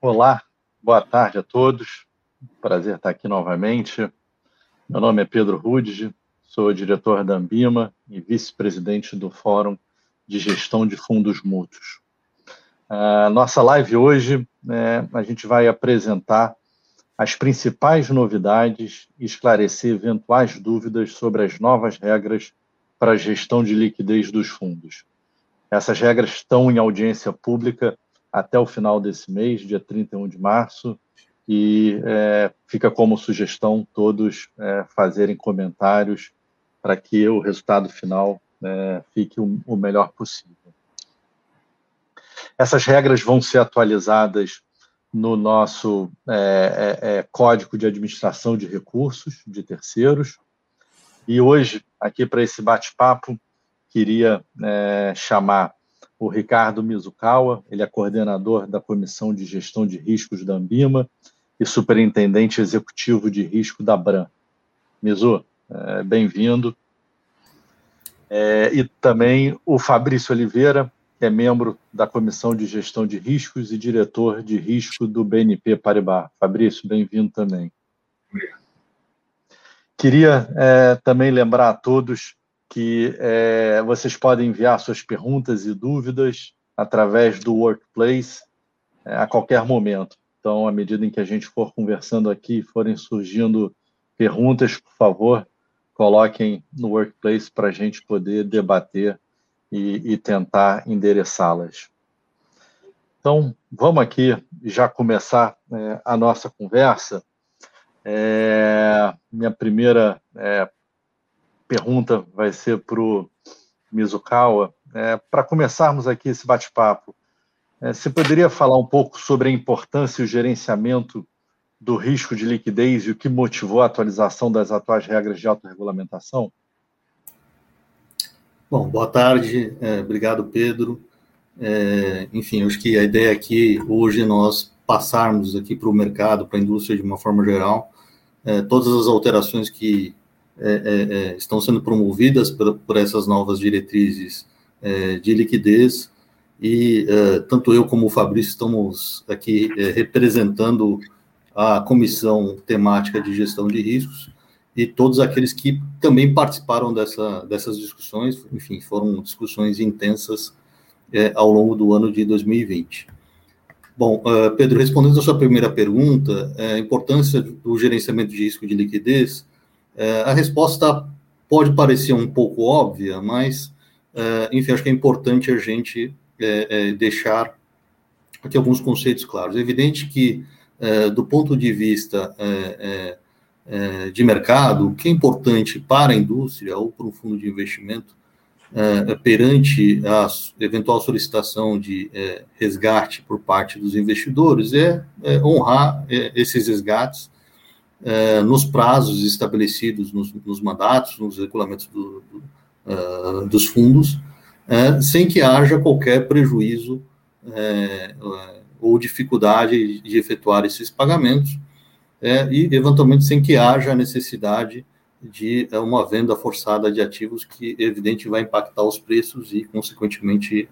Olá, boa tarde a todos. Prazer estar aqui novamente. Meu nome é Pedro Rudige, sou diretor da Ambima e vice-presidente do Fórum de Gestão de Fundos Mútuos. A nossa live hoje, né, a gente vai apresentar as principais novidades e esclarecer eventuais dúvidas sobre as novas regras para a gestão de liquidez dos fundos. Essas regras estão em audiência pública até o final desse mês, dia 31 de março, e é, fica como sugestão todos é, fazerem comentários para que o resultado final é, fique o, o, melhor possível. Essas regras vão ser atualizadas no nosso é, é, é, Código de Administração de Recursos de Terceiros, e hoje, aqui para esse bate-papo, queria chamar o Ricardo Mizukawa, ele é coordenador da Comissão de Gestão de Riscos da Ambima e superintendente executivo de risco da Bram. Mizu, é, bem-vindo. É, e também o Fabrício Oliveira, que é membro da Comissão de Gestão de Riscos e diretor de risco do BNP Paribas. Fabrício, bem-vindo também. Queria é, também lembrar a todos que é, vocês podem enviar suas perguntas e dúvidas através do Workplace é, a qualquer momento. Então, à medida em que a gente for conversando aqui, forem surgindo perguntas, por favor, coloquem no Workplace para a gente poder debater e, e tentar endereçá-las. Então, vamos aqui já começar é, a nossa conversa. É, minha primeira é, pergunta vai ser para o Mizukawa. É, para começarmos aqui esse bate-papo, é, você poderia falar um pouco sobre a importância e o gerenciamento do risco de liquidez e o que motivou a atualização das atuais regras de autorregulamentação? Bom, boa tarde, é, obrigado, Pedro. É, enfim, acho que a ideia aqui hoje nós passarmos aqui para o mercado, para a indústria de uma forma geral, é, todas as alterações que é, é, é, estão sendo promovidas por, por, essas novas diretrizes é, de liquidez, e é, tanto eu como o Fabrício estamos aqui representando a comissão temática de gestão de riscos, e todos aqueles que também participaram dessa, dessas discussões, enfim, foram discussões intensas ao longo do ano de 2020. Bom, Pedro, respondendo a sua primeira pergunta, a importância do gerenciamento de risco de liquidez, é, a resposta pode parecer um pouco óbvia, mas, é, enfim, acho que é importante a gente é, deixar aqui alguns conceitos claros. É evidente que, do ponto de vista de mercado, o que é importante para a indústria ou para um fundo de investimento, perante a eventual solicitação de resgate por parte dos investidores, é, honrar esses resgates é, nos prazos estabelecidos nos, nos, mandatos, nos regulamentos do, do, uh, dos fundos, é, sem que haja qualquer prejuízo é, ou dificuldade de efetuar esses pagamentos, e, eventualmente, sem que haja necessidade de uma venda forçada de ativos que, evidente, vai impactar os preços e, consequentemente,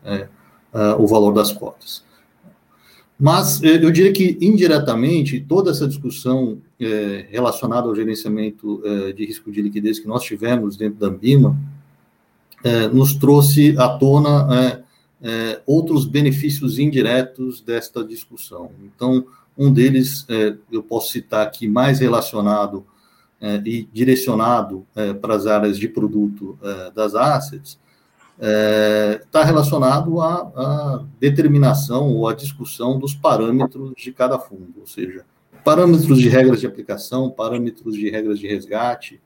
o valor das cotas. Mas eh, eu diria que, indiretamente, toda essa discussão é, relacionada ao gerenciamento é, de risco de liquidez que nós tivemos dentro da Ambima é, nos trouxe à tona outros benefícios indiretos desta discussão. Então, um deles, eu posso citar aqui, mais relacionado e direcionado para as áreas de produto das assets, está é, tá relacionado à, à, determinação ou à discussão dos parâmetros de cada fundo, ou seja, parâmetros de regras de aplicação, parâmetros de regras de resgate,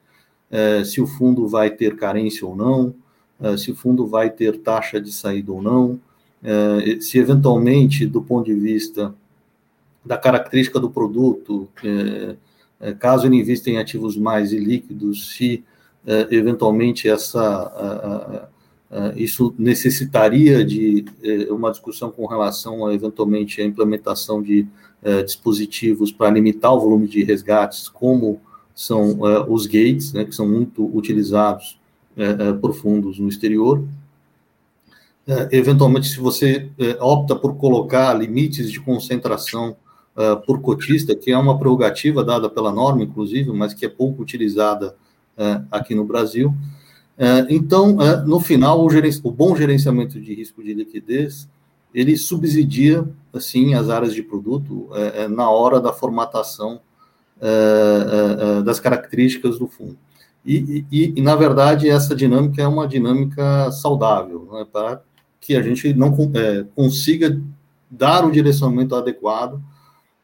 é, se o fundo vai ter carência ou não, é, se o fundo vai ter taxa de saída ou não, é, se eventualmente, do ponto de vista da característica do produto, é, é, caso ele invista em ativos mais ilíquidos, se eventualmente essa. A, a, isso necessitaria de uh, uma discussão com relação a, eventualmente, a implementação de uh, dispositivos para limitar o volume de resgates, como são eh, os gates, né, que são muito utilizados por fundos no exterior. eventualmente, se você opta por colocar limites de concentração por cotista, que é uma prerrogativa dada pela norma, inclusive, mas que é pouco utilizada aqui no Brasil. Uh, então, no final, o, o, bom gerenciamento de risco de liquidez, ele subsidia, assim, as áreas de produto na hora da formatação das características do fundo. E, e, e, na verdade, essa dinâmica é uma dinâmica saudável, né, para que a gente não é, consiga dar o direcionamento adequado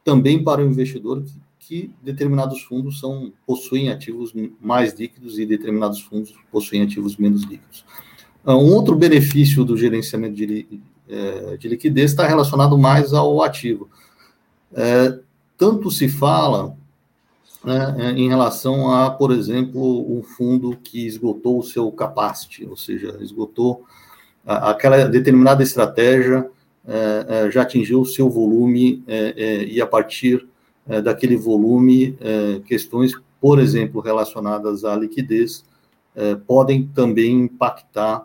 também para o investidor que, que, determinados fundos são possuem ativos mais líquidos e determinados fundos possuem ativos menos líquidos. Ah, um outro benefício do gerenciamento de, é, de liquidez está relacionado mais ao ativo. É, tanto se fala né, é, em relação a, por exemplo, um fundo que esgotou o seu capacity, ou seja, esgotou aquela determinada estratégia, é, é, já atingiu o seu volume e a partir daquele volume, questões, por exemplo, relacionadas à liquidez, podem também impactar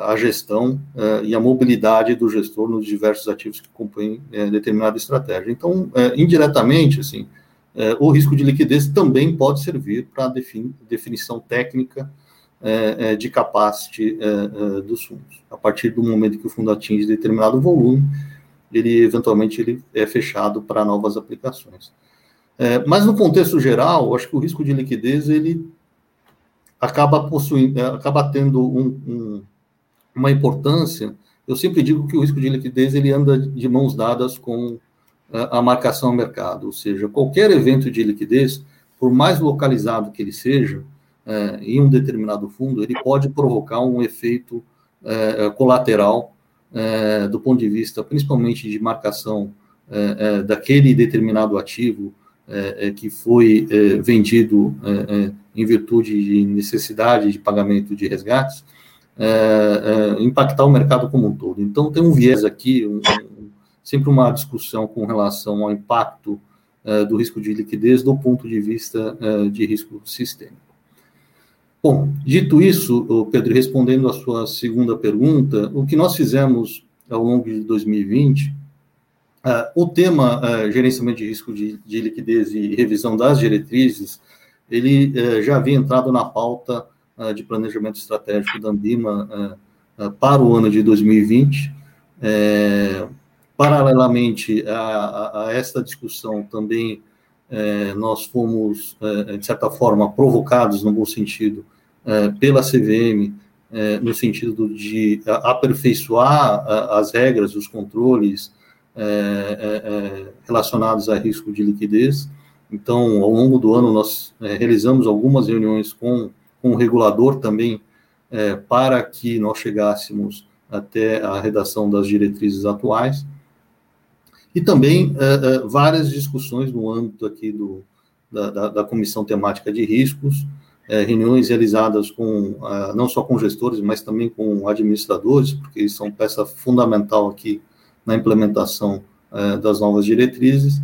a gestão e a mobilidade do gestor nos diversos ativos que compõem determinada estratégia. Então, indiretamente, assim, é, o risco de liquidez também pode servir para defini definição técnica é, é de capacity é, é, dos fundos. A partir do momento que o fundo atinge determinado volume, ele eventualmente ele é fechado para novas aplicações. É, mas no contexto geral, acho que o risco de liquidez ele acaba possuindo, acaba tendo um, um, uma importância. Eu sempre digo que o risco de liquidez ele anda de mãos dadas com a marcação ao mercado, ou seja, qualquer evento de liquidez, por mais localizado que ele seja, é, em um determinado fundo, ele pode provocar um efeito é, é colateral é, do ponto de vista, principalmente de marcação é, daquele determinado ativo que foi vendido em virtude de necessidade de pagamento de resgates, impactar o mercado como um todo. Então, tem um viés aqui, um, sempre uma discussão com relação ao impacto do risco de liquidez do ponto de vista de risco sistêmico. Bom, dito isso, Pedro, respondendo à sua segunda pergunta, o que nós fizemos ao longo de 2020, uh, eh, o tema gerenciamento de risco de, de, liquidez e revisão das diretrizes, ele já havia entrado na pauta de planejamento estratégico da Ambima para o ano de 2020. Paralelamente a, a, a esta discussão, também é, nós fomos, de certa forma, provocados, no bom sentido, pela CVM, é, no sentido de aperfeiçoar as regras, os controles é, é, relacionados a risco de liquidez. Então, ao longo do ano, nós realizamos algumas reuniões com, com o regulador também, para que nós chegássemos até a redação das diretrizes atuais e também várias discussões no âmbito aqui do, da, da, da Comissão Temática de Riscos, uh, reuniões realizadas com, não só com gestores, mas também com administradores, porque eles são peça fundamental aqui na implementação das novas diretrizes,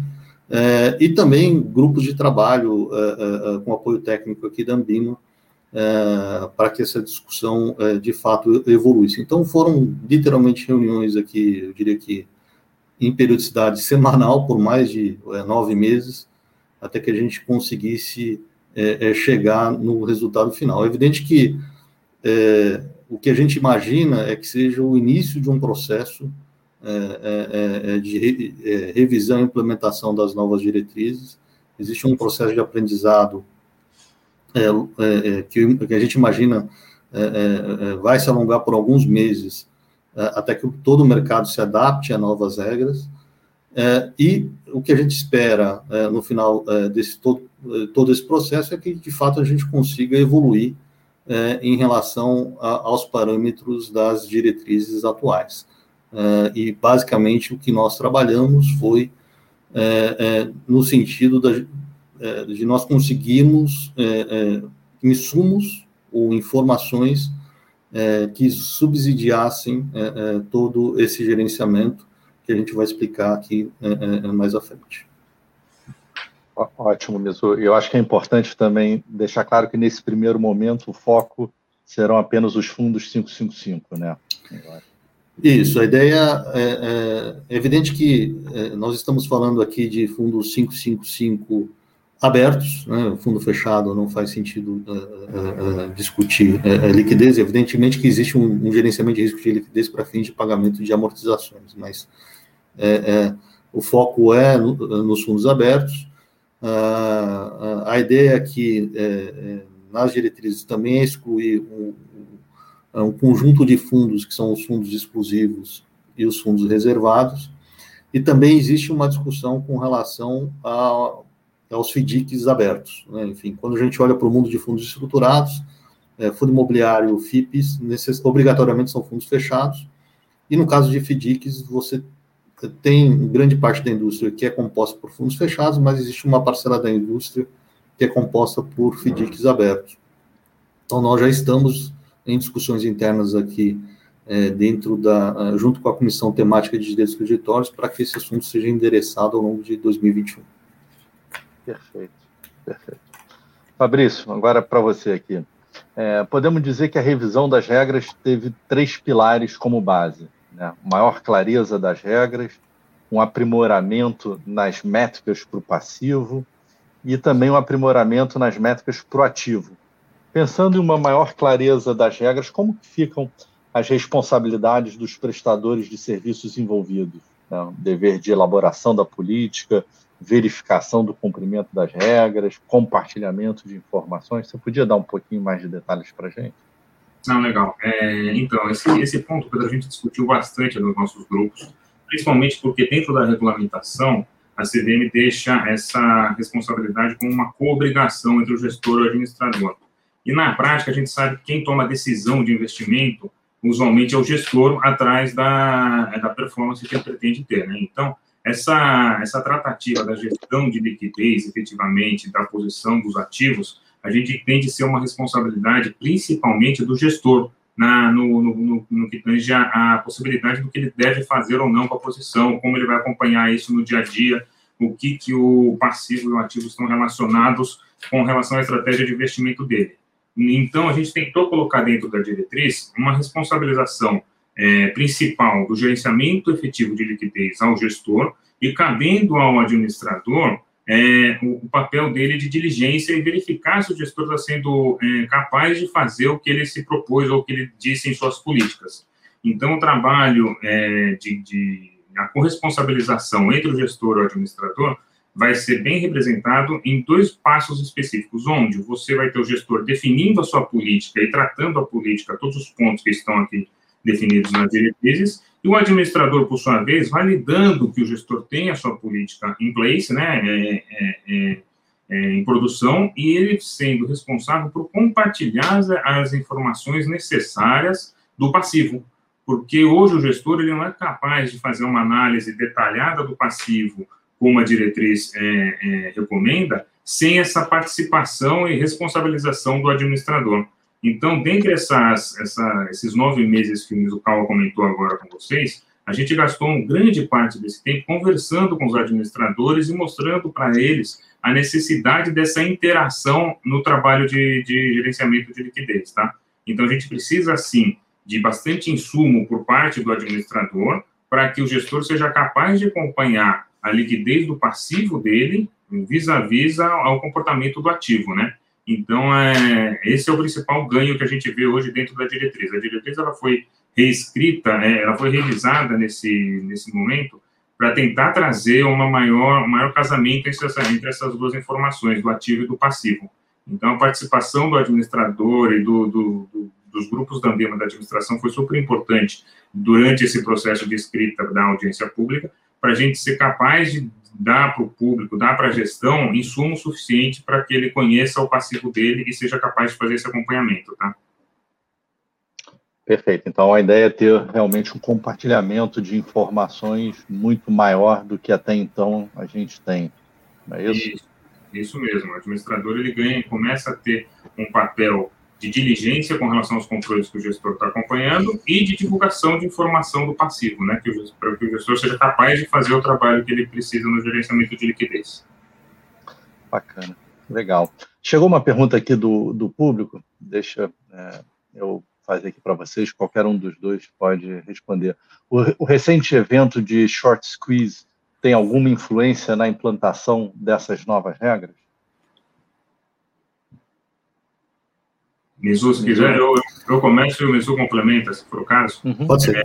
e também grupos de trabalho com apoio técnico aqui da Ambima, para que essa discussão de fato evoluísse. Então, foram literalmente reuniões aqui, eu diria que em periodicidade semanal por mais de é, nove meses, até que a gente conseguisse é, é, chegar no resultado final. É evidente que é, o que a gente imagina é que seja o início de um processo é, é, de re, revisão e implementação das novas diretrizes. Existe um processo de aprendizado que, que, a gente imagina vai se alongar por alguns meses é, até que todo o mercado se adapte a novas regras. É, e o que a gente espera é, no final desse todo, todo esse processo é que, de fato, a gente consiga evoluir em relação a, aos parâmetros das diretrizes atuais. e, basicamente, o que nós trabalhamos foi no sentido da, de nós conseguirmos insumos ou informações é, que subsidiassem é, é, todo esse gerenciamento que a gente vai explicar aqui é, é, mais à frente. Ótimo, Mizu. Eu acho que é importante também deixar claro que nesse primeiro momento o foco serão apenas os fundos 555, né? Isso, a ideia é, é, é evidente que é, nós estamos falando aqui de fundos 555 abertos, né, fundo fechado não faz sentido uh, discutir liquidez, evidentemente que existe um, um, gerenciamento de risco de liquidez para fins de pagamento de amortizações, mas o foco é no, nos fundos abertos, a ideia aqui nas diretrizes também é excluir um, um conjunto de fundos que são os fundos exclusivos e os fundos reservados, e também existe uma discussão com relação a aos FDICs abertos. Né? Enfim, quando a gente olha para o mundo de fundos estruturados, é, fundo imobiliário, FIPs, necess, obrigatoriamente são fundos fechados, e no caso de FDICs, você tem grande parte da indústria que é composta por fundos fechados, mas existe uma parcela da indústria que é composta por FDICs abertos. Então, nós já estamos em discussões internas aqui, é, dentro da, junto com a Comissão Temática de Direitos Creditórios, para que esse assunto seja endereçado ao longo de 2021. Perfeito, perfeito. Fabrício, agora para você aqui. É, podemos dizer que a revisão das regras teve três pilares como base: né? maior clareza das regras, um aprimoramento nas métricas para o passivo e também um aprimoramento nas métricas para o ativo. Pensando em uma maior clareza das regras, como ficam as responsabilidades dos prestadores de serviços envolvidos? Né? Dever de elaboração da política, verificação do cumprimento das regras, compartilhamento de informações. Você podia dar um pouquinho mais de detalhes para a gente? Não, legal. É, então, esse, esse ponto, Pedro, a gente discutiu bastante nos nossos grupos, principalmente porque dentro da regulamentação, a CVM deixa essa responsabilidade como uma co-obrigação entre o gestor e o administrador. E na prática, a gente sabe que quem toma a decisão de investimento, usualmente é o gestor atrás da, da performance que ele pretende ter. Né? Então, essa, essa tratativa da gestão de liquidez, efetivamente, da posição dos ativos, a gente entende ser uma responsabilidade principalmente do gestor, na, no, no, no, no, que tange a, a, possibilidade do que ele deve fazer ou não com a posição, como ele vai acompanhar isso no dia a dia, o que, que o passivo e o ativo estão relacionados com relação à estratégia de investimento dele. Então, a gente tentou colocar dentro da diretriz uma responsabilização é, principal do gerenciamento efetivo de liquidez ao gestor e cabendo ao administrador é, o, papel dele de diligência e verificar se o gestor está sendo é, capaz de fazer o que ele se propôs ou o que ele disse em suas políticas. Então, o trabalho é, de, de a corresponsabilização entre o gestor e o administrador vai ser bem representado em dois passos específicos, onde você vai ter o gestor definindo a sua política e tratando a política, todos os pontos que estão aqui definidos nas diretrizes, e o administrador, por sua vez, validando que o gestor tem a sua política em place, né, é, é, é, é, em produção, e ele sendo responsável por compartilhar as, as, informações necessárias do passivo, porque hoje o gestor ele não é capaz de fazer uma análise detalhada do passivo, como a diretriz é, é, recomenda, sem essa participação e responsabilização do administrador. Então, dentre essas, essa, esses nove meses que o Mizukawa comentou agora com vocês, a gente gastou uma grande parte desse tempo conversando com os administradores e mostrando para eles a necessidade dessa interação no trabalho de, de gerenciamento de liquidez, tá? Então, a gente precisa, sim, de bastante insumo por parte do administrador para que o gestor seja capaz de acompanhar a liquidez do passivo dele vis-à-vis -vis ao comportamento do ativo, né? Então, é, esse é o principal ganho que a gente vê hoje dentro da diretriz. A diretriz ela foi reescrita, é, ela foi revisada nesse, nesse momento para tentar trazer uma maior, um maior casamento entre, essa, entre essas duas informações, do ativo e do passivo. Então, a participação do administrador e do, do, do, dos grupos da Ambima da administração foi super importante durante esse processo de escrita da audiência pública, para a gente ser capaz de dá para o público, dá para a gestão insumo suficiente para que ele conheça o passivo dele e seja capaz de fazer esse acompanhamento, tá? Perfeito. Então, a ideia é ter realmente um compartilhamento de informações muito maior do que até então a gente tem. Não é isso? Isso, isso mesmo. O administrador ele ganha, começa a ter um papel de diligência com relação aos controles que o gestor está acompanhando e de divulgação de informação do passivo, né, para que o gestor seja capaz de fazer o trabalho que ele precisa no gerenciamento de liquidez. Bacana, legal. Chegou uma pergunta aqui do, do público, deixa é, eu fazer aqui para vocês, qualquer um dos dois pode responder. O, o, recente evento de short squeeze tem alguma influência na implantação dessas novas regras? Mizu, se quiser, eu, eu começo e o Mizu complementa, se for o caso. Uhum. Pode ser. É,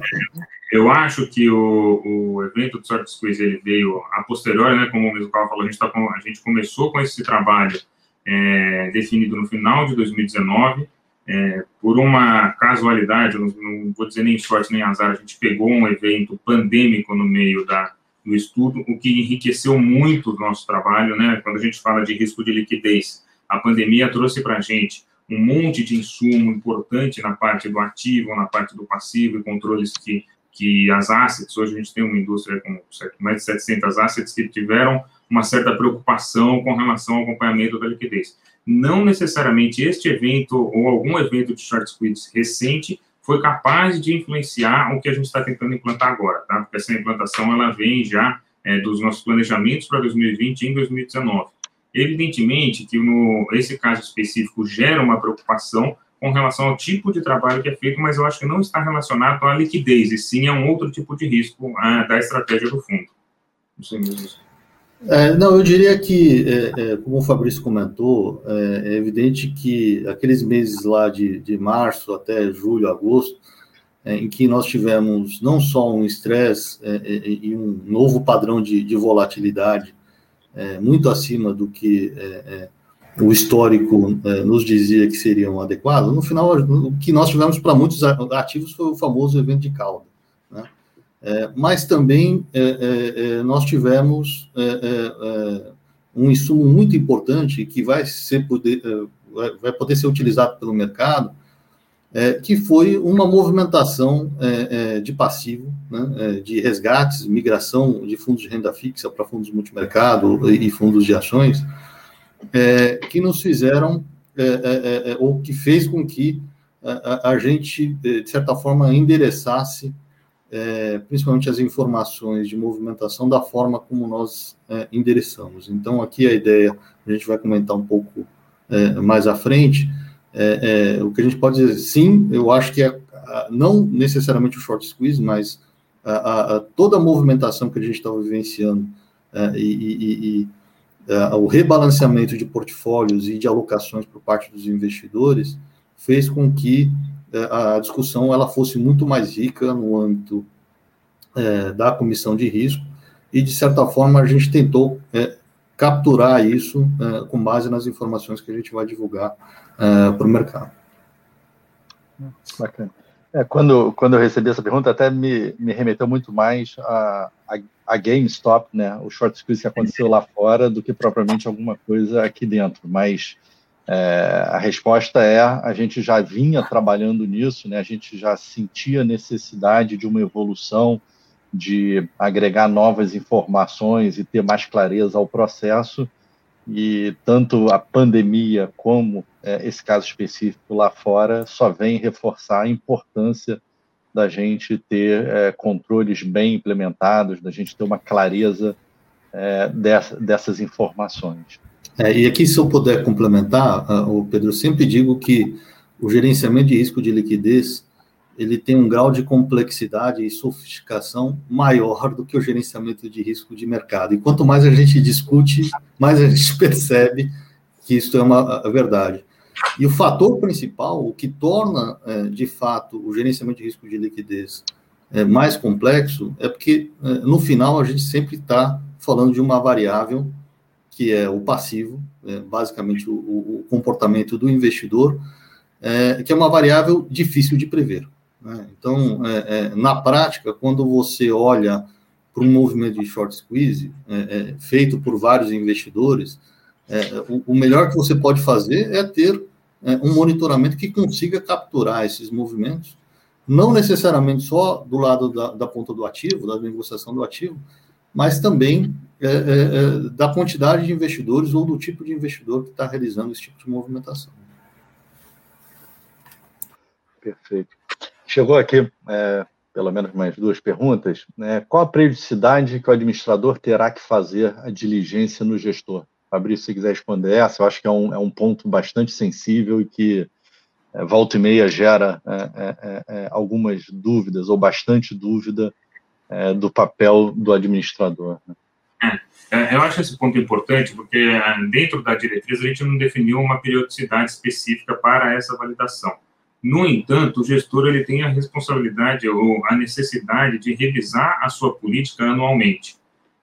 eu acho que o, o evento do Short Squeeze ele veio a posteriori, né, como o Mizu falou, a gente, tá com, a gente começou com esse trabalho é, definido no final de 2019, é, por uma casualidade, não, não, vou dizer nem sorte nem azar, a gente pegou um evento pandêmico no meio da, do estudo, o que enriqueceu muito o nosso trabalho, né? Quando a gente fala de risco de liquidez, a pandemia trouxe para a gente um monte de insumo importante na parte do ativo, na parte do passivo e controles que, que as assets, hoje a gente tem uma indústria com mais de 700 assets que tiveram uma certa preocupação com relação ao acompanhamento da liquidez. Não necessariamente este evento ou algum evento de short squeeze recente foi capaz de influenciar o que a gente está tentando implantar agora, tá? Porque essa implantação ela vem já é, dos nossos planejamentos para 2020 e em 2019. Evidentemente que no, esse caso específico gera uma preocupação com relação ao tipo de trabalho que é feito, mas eu acho que não está relacionado à liquidez, e sim a um outro tipo de risco a, da estratégia do fundo. Não sei mesmo. É, não, eu diria que, é, é, como o Fabrício comentou, é, é, evidente que aqueles meses lá de, de março até julho, agosto, é, em que nós tivemos não só um estresse é, e um novo padrão de, de volatilidade é, muito acima do que é, é o histórico é, nos dizia que seriam adequados, no final, o que nós tivemos para muitos ativos foi o famoso evento de cauda. Né? É, mas também nós tivemos um insumo muito importante que vai, ser poder, vai poder ser utilizado pelo mercado, que foi uma movimentação de passivo, né, é, de resgates, migração de fundos de renda fixa para fundos multimercado e fundos de ações, é, que nos fizeram, é, ou que fez com que a, a, gente, de certa forma, endereçasse principalmente as informações de movimentação da forma como nós endereçamos. Então, aqui a ideia, a gente vai comentar um pouco mais à frente, é, é, o que a gente pode dizer, sim, eu acho que é, não necessariamente o short squeeze, mas a, a, toda a movimentação que a gente está vivenciando é, e, e, e é, o rebalanceamento de portfólios e de alocações por parte dos investidores fez com que é, a discussão ela fosse muito mais rica no âmbito é, da comissão de risco e de certa forma a gente tentou capturar isso com base nas informações que a gente vai divulgar para o mercado. Bacana. É, quando, quando eu recebi essa pergunta, até me, me remeteu muito mais a, a, a GameStop, né, o short squeeze que aconteceu lá fora, do que propriamente alguma coisa aqui dentro. Mas é, a resposta é: a gente já vinha trabalhando nisso, né, a gente já sentia necessidade de uma evolução, de agregar novas informações e ter mais clareza ao processo e tanto a pandemia como é, esse caso específico lá fora só vem reforçar a importância da gente ter é, controles bem implementados, da gente ter uma clareza é, dessa, dessas informações. É, e aqui, se eu puder complementar, uh, o Pedro, eu sempre digo que o gerenciamento de risco de liquidez ele tem um grau de complexidade e sofisticação maior do que o gerenciamento de risco de mercado. E quanto mais a gente discute, mais a gente percebe que isso é uma verdade. E o fator principal, o que torna, é, de fato, o gerenciamento de risco de liquidez é, mais complexo, é porque, é, no final, a gente sempre está falando de uma variável que é o passivo, basicamente o, o, comportamento do investidor, que é uma variável difícil de prever. Né? Então, é, é, na prática, quando você olha para um movimento de short squeeze é, é feito por vários investidores, é, o, o, melhor que você pode fazer é ter é, um monitoramento que consiga capturar esses movimentos, não necessariamente só do lado da, da ponta do ativo, da negociação do ativo, mas também da quantidade de investidores ou do tipo de investidor que está realizando esse tipo de movimentação. Perfeito. Chegou aqui, é, pelo menos mais duas perguntas. Né? Qual a periodicidade que o administrador terá que fazer a diligência no gestor? Fabrício, se quiser responder essa, eu acho que é um, é um ponto bastante sensível e que é, volta e meia gera é, algumas dúvidas, ou bastante dúvida, do papel do administrador. Né? eu acho esse ponto importante, porque dentro da diretriz a gente não definiu uma periodicidade específica para essa validação. No entanto, o gestor ele tem a responsabilidade ou a necessidade de revisar a sua política anualmente.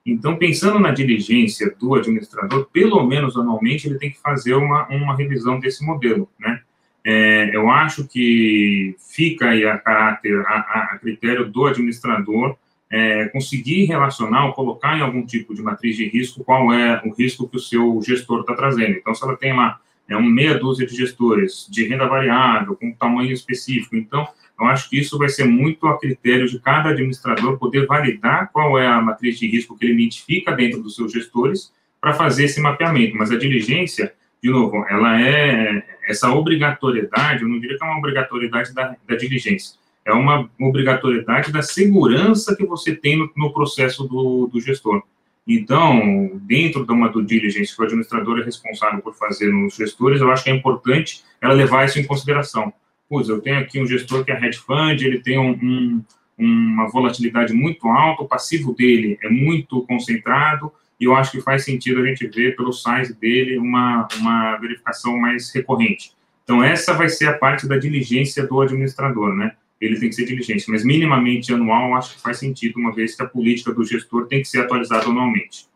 Então, pensando na diligência do administrador, pelo menos anualmente ele tem que fazer uma, uma revisão desse modelo, né? É, eu acho que fica aí a caráter, a, a critério do administrador é, conseguir relacionar ou colocar em algum tipo de matriz de risco qual é o risco que o seu gestor está trazendo. Então, se ela tem lá é, uma meia dúzia de gestores de renda variável, com tamanho específico, então, eu acho que isso vai ser muito a critério de cada administrador poder validar qual é a matriz de risco que ele identifica dentro dos seus gestores para fazer esse mapeamento. Mas a diligência, de novo, ela é essa obrigatoriedade, eu não diria que é uma obrigatoriedade da, da diligência, é uma obrigatoriedade da segurança que você tem no, no processo do, do, gestor. Então, dentro de uma due diligence que o administrador é responsável por fazer nos gestores, eu acho que é importante ela levar isso em consideração putz, eu tenho aqui um gestor que é hedge fund, ele tem um, um, uma volatilidade muito alta, o passivo dele é muito concentrado, e eu acho que faz sentido a gente ver pelo size dele uma, uma verificação mais recorrente. Então, essa vai ser a parte da diligência do administrador, né? Ele tem que ser diligente, mas minimamente anual, acho que faz sentido, uma vez que a política do gestor tem que ser atualizada anualmente.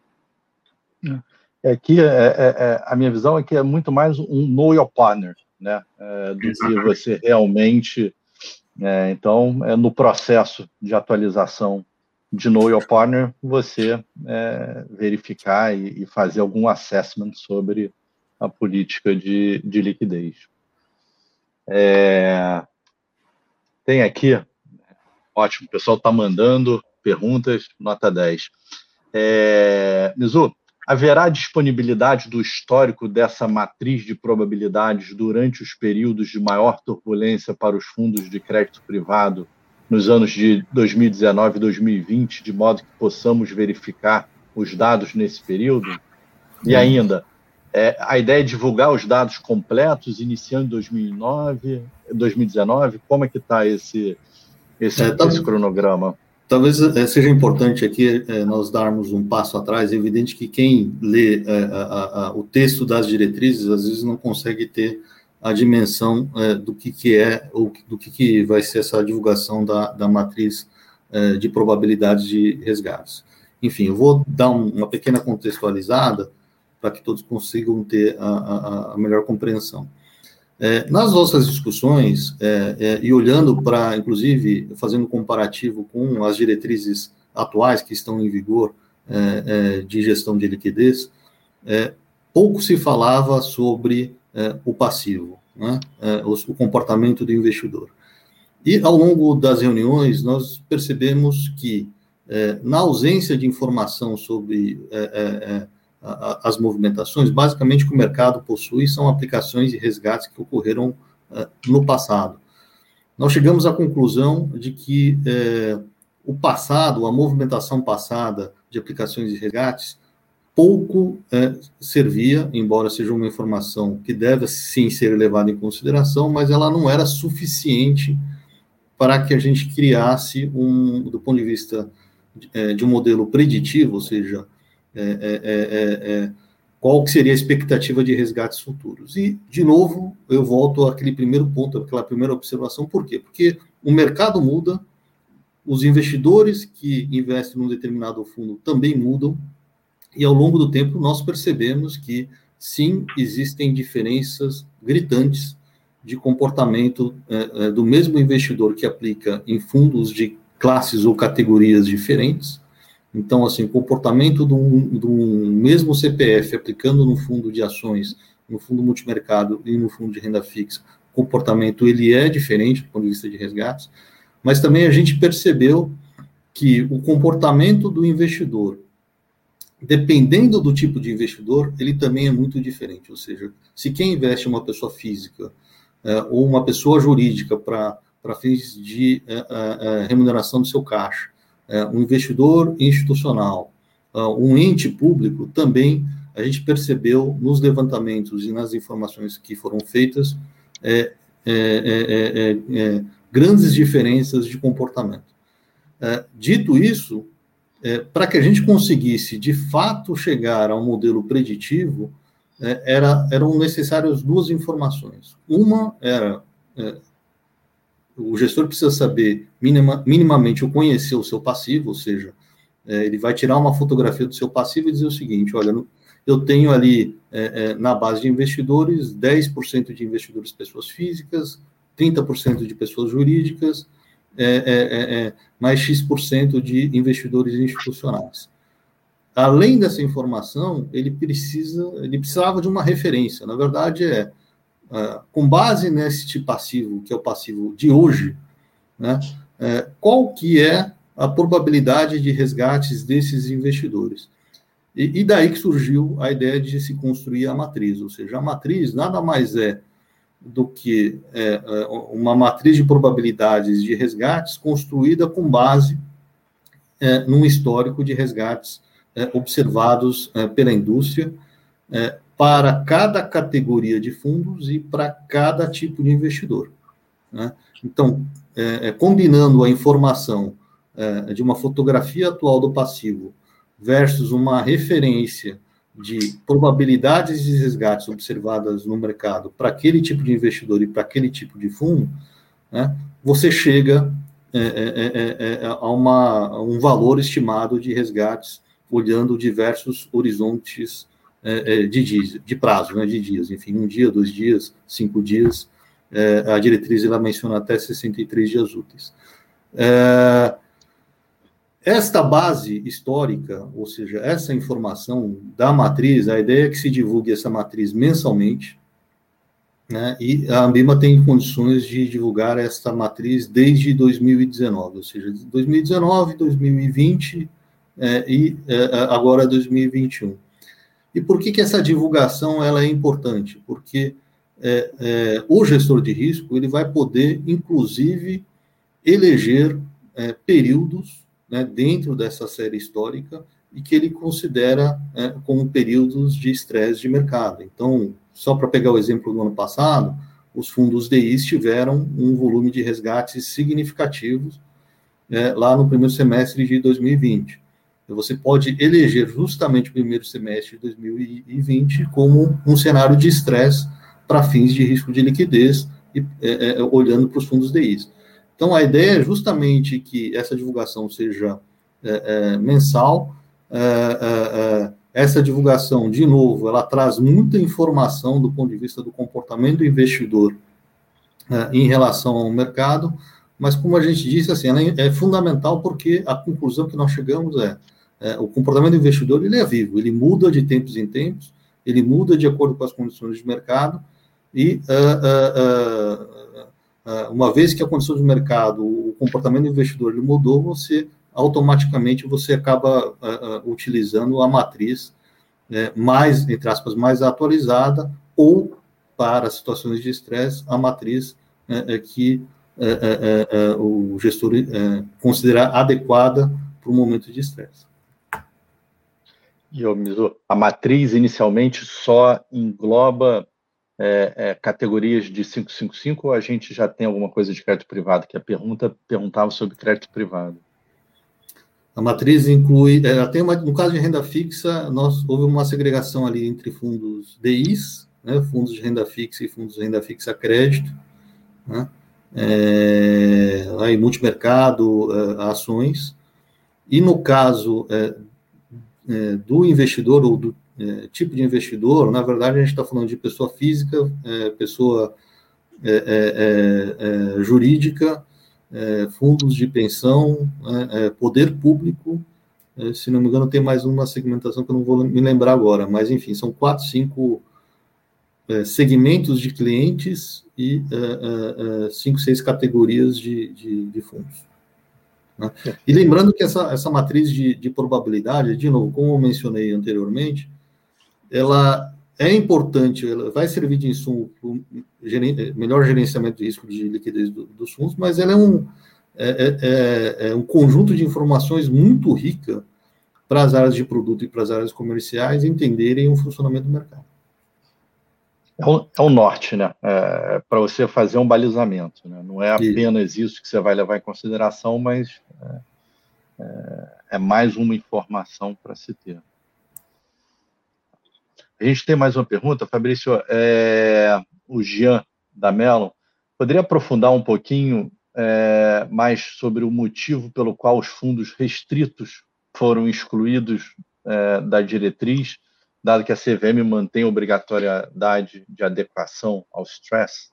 É, aqui, é, é, é, a minha visão é que é muito mais um know your partner, né? É, do Exatamente. que você realmente. É, então, é no processo de atualização de Know Your Partner, você é, verificar e, e, fazer algum assessment sobre a política de, de liquidez. É, tem aqui, ótimo, o pessoal está mandando perguntas, nota 10. É, Mizu, Haverá disponibilidade do histórico dessa matriz de probabilidades durante os períodos de maior turbulência para os fundos de crédito privado nos anos de 2019 e 2020, de modo que possamos verificar os dados nesse período? E ainda, é, a ideia é divulgar os dados completos iniciando em 2009, 2019, como é que está esse, esse, é, tá... esse cronograma? Talvez é, seja importante aqui é, nós darmos um passo atrás. É evidente que quem lê é, a, a, o texto das diretrizes às vezes não consegue ter a dimensão do que, que é ou do que, que vai ser essa divulgação da, da matriz de probabilidades de resgates. Enfim, eu vou dar um, uma pequena contextualizada para que todos consigam ter a, a, a melhor compreensão. É, nas nossas discussões, é, é, e olhando para, inclusive, fazendo um comparativo com as diretrizes atuais que estão em vigor é, é, de gestão de liquidez, é, pouco se falava sobre o passivo, né, o, o, comportamento do investidor. E, ao longo das reuniões, nós percebemos que, na ausência de informação sobre as movimentações, basicamente o que o mercado possui são aplicações e resgates que ocorreram uh, no passado. Nós chegamos à conclusão de que eh, o passado, a movimentação passada de aplicações e resgates, pouco eh, servia, embora seja uma informação que deve sim ser levada em consideração, mas ela não era suficiente para que a gente criasse um, do ponto de vista de, de um modelo preditivo, ou seja, é é, é, é, qual que seria a expectativa de resgates futuros. E, de novo, eu volto àquele primeiro ponto, àquela primeira observação, por quê? Porque o mercado muda, os investidores que investem num determinado fundo também mudam, e ao longo do tempo nós percebemos que, sim, existem diferenças gritantes de comportamento do mesmo investidor que aplica em fundos de classes ou categorias diferentes, então, assim, o comportamento do, do mesmo CPF aplicando no fundo de ações, no fundo multimercado e no fundo de renda fixa, o comportamento ele é diferente do ponto de vista de resgates, mas também a gente percebeu que o comportamento do investidor, dependendo do tipo de investidor, ele também é muito diferente. Ou seja, se quem investe uma pessoa física é, ou uma pessoa jurídica para fins de é, é, é, remuneração do seu caixa, um investidor institucional, uh, um ente público, também a gente percebeu nos levantamentos e nas informações que foram feitas é, é, é, grandes diferenças de comportamento. dito isso, para que a gente conseguisse de fato chegar a um modelo preditivo, era, eram necessárias duas informações. Uma era o gestor precisa saber minima, minimamente ou conhecer o seu passivo, ou seja, é, ele vai tirar uma fotografia do seu passivo e dizer o seguinte: olha, eu tenho ali é, é, na base de investidores 10% de investidores pessoas físicas, 30% de pessoas jurídicas, é, é, é, mais X% de investidores institucionais. Além dessa informação, ele precisa, ele precisava de uma referência. Na verdade, é uh, com base nesse passivo, que é o passivo de hoje, né, uh, qual que é a probabilidade de resgates desses investidores? E, e, daí que surgiu a ideia de se construir a matriz, ou seja, a matriz nada mais é do que é, é uma matriz de probabilidades de resgates construída com base é, num histórico de resgates é, observados é, pela indústria, para cada categoria de fundos e para cada tipo de investidor. Né? Então, é, é, combinando a informação é, de uma fotografia atual do passivo versus uma referência de probabilidades de resgates observadas no mercado para aquele tipo de investidor e para aquele tipo de fundo, né, você chega é, é, é, a, uma, a um valor estimado de resgates olhando diversos horizontes de dias, de prazo, né, de dias, enfim, um dia, dois dias, cinco dias, é, a diretriz ela menciona até 63 dias úteis. É, esta base histórica, ou seja, essa informação da matriz, a ideia é que se divulgue essa matriz mensalmente, né, e a Ambima tem condições de divulgar esta matriz desde 2019, ou seja, 2019, 2020 é, e é, agora 2021. E por que, que essa divulgação ela é importante? Porque é, é, o gestor de risco ele vai poder, inclusive, eleger é, períodos né, dentro dessa série histórica e que ele considera é, como períodos de estresse de mercado. Então, só para pegar o exemplo do ano passado, os fundos DIs tiveram um volume de resgates significativos é, lá no primeiro semestre de 2020. Você pode eleger justamente o primeiro semestre de 2020 como um cenário de estresse para fins de risco de liquidez, e, é, é, olhando para os fundos DIs. Então, a ideia é justamente que essa divulgação seja é, é mensal. É, é, essa divulgação, de novo, ela traz muita informação do ponto de vista do comportamento do investidor em relação ao mercado, mas como a gente disse, assim, é fundamental porque a conclusão que nós chegamos é é, o comportamento do investidor ele é vivo, ele muda de tempos em tempos, ele muda de acordo com as condições de mercado, e uh, uh, uh, uma vez que a condição de mercado, o comportamento do investidor ele mudou, você automaticamente você acaba utilizando a matriz né, mais, entre aspas, mais atualizada, ou para situações de estresse, a matriz é que o gestor considera adequada para o momento de estresse. A matriz inicialmente só engloba é, é, categorias de 555 ou a gente já tem alguma coisa de crédito privado? Que a pergunta perguntava sobre crédito privado. A matriz inclui, ela é, tem uma, no caso de renda fixa, nós, houve uma segregação ali entre fundos DIs, né, fundos de renda fixa e fundos de renda fixa crédito, né, é, aí multimercado, é, ações, e no caso é, do investidor ou do é, tipo de investidor, na verdade a gente está falando de pessoa física, é, pessoa é, é, é, jurídica, fundos de pensão, né, poder público, se não me engano tem mais uma segmentação que eu não vou me lembrar agora, mas enfim, são quatro, cinco segmentos de clientes e cinco, seis categorias de, de, de fundos. Né? E lembrando que essa, essa matriz de, de probabilidade, de novo, como eu mencionei anteriormente, ela é importante, ela vai servir de insumo para o melhor gerenciamento de risco de liquidez do, dos fundos, mas ela é um, é, é, é, é um conjunto de informações muito rica para as áreas de produto e para as áreas comerciais entenderem o funcionamento do mercado. É o, é o norte, né? É, para você fazer um balizamento. Né? Não é apenas isso que você vai levar em consideração, mas é, é, é mais uma informação para se ter. A gente tem mais uma pergunta, Fabrício. É, o Jean da Melon poderia aprofundar um pouquinho é, mais sobre o motivo pelo qual os fundos restritos foram excluídos é, da diretriz, dado que a CVM mantém a obrigatoriedade de adequação ao stress?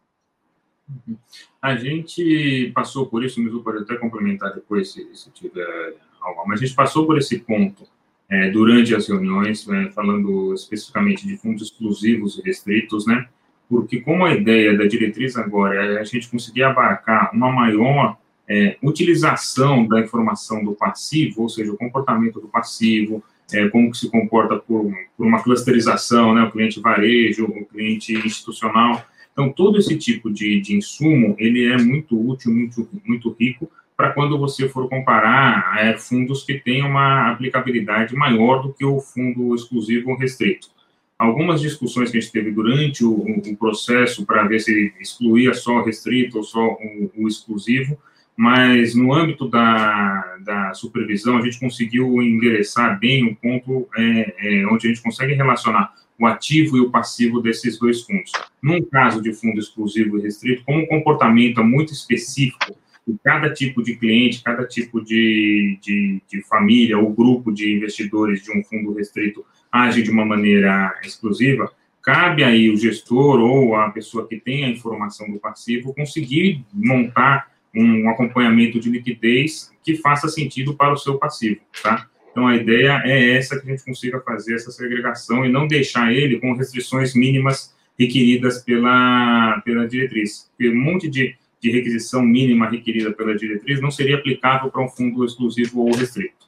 A gente passou por isso, mas pode até complementar depois, se, se tiver algo. Mas a gente passou por esse ponto é, durante as reuniões, né, falando especificamente de fundos exclusivos e restritos, né? porque como a ideia da diretriz agora é a gente conseguir abarcar uma maior é, utilização da informação do passivo, ou seja, o comportamento do passivo, é, como que se comporta por, por, uma clusterização, né, o cliente varejo, o cliente institucional. Então, todo esse tipo de, de insumo, ele é muito útil, muito, muito rico, para quando você for comparar é, fundos que têm uma aplicabilidade maior do que o fundo exclusivo restrito algumas discussões que a gente teve durante o, o processo para ver se excluía só restrito ou só o, o, exclusivo, mas no âmbito da, da supervisão a gente conseguiu endereçar bem o ponto é, é, onde a gente consegue relacionar o ativo e o passivo desses dois fundos. Num caso de fundo exclusivo e restrito, como um comportamento muito específico e cada tipo de cliente, cada tipo de, de, de família ou grupo de investidores de um fundo restrito age de uma maneira exclusiva, cabe aí o gestor ou a pessoa que tem a informação do passivo conseguir montar um acompanhamento de liquidez que faça sentido para o seu passivo, tá? Então, a ideia é essa, que a gente consiga fazer essa segregação e não deixar ele com restrições mínimas requeridas pela, pela diretriz. Porque um monte de, de requisição mínima requerida pela diretriz não seria aplicável para um fundo exclusivo ou restrito.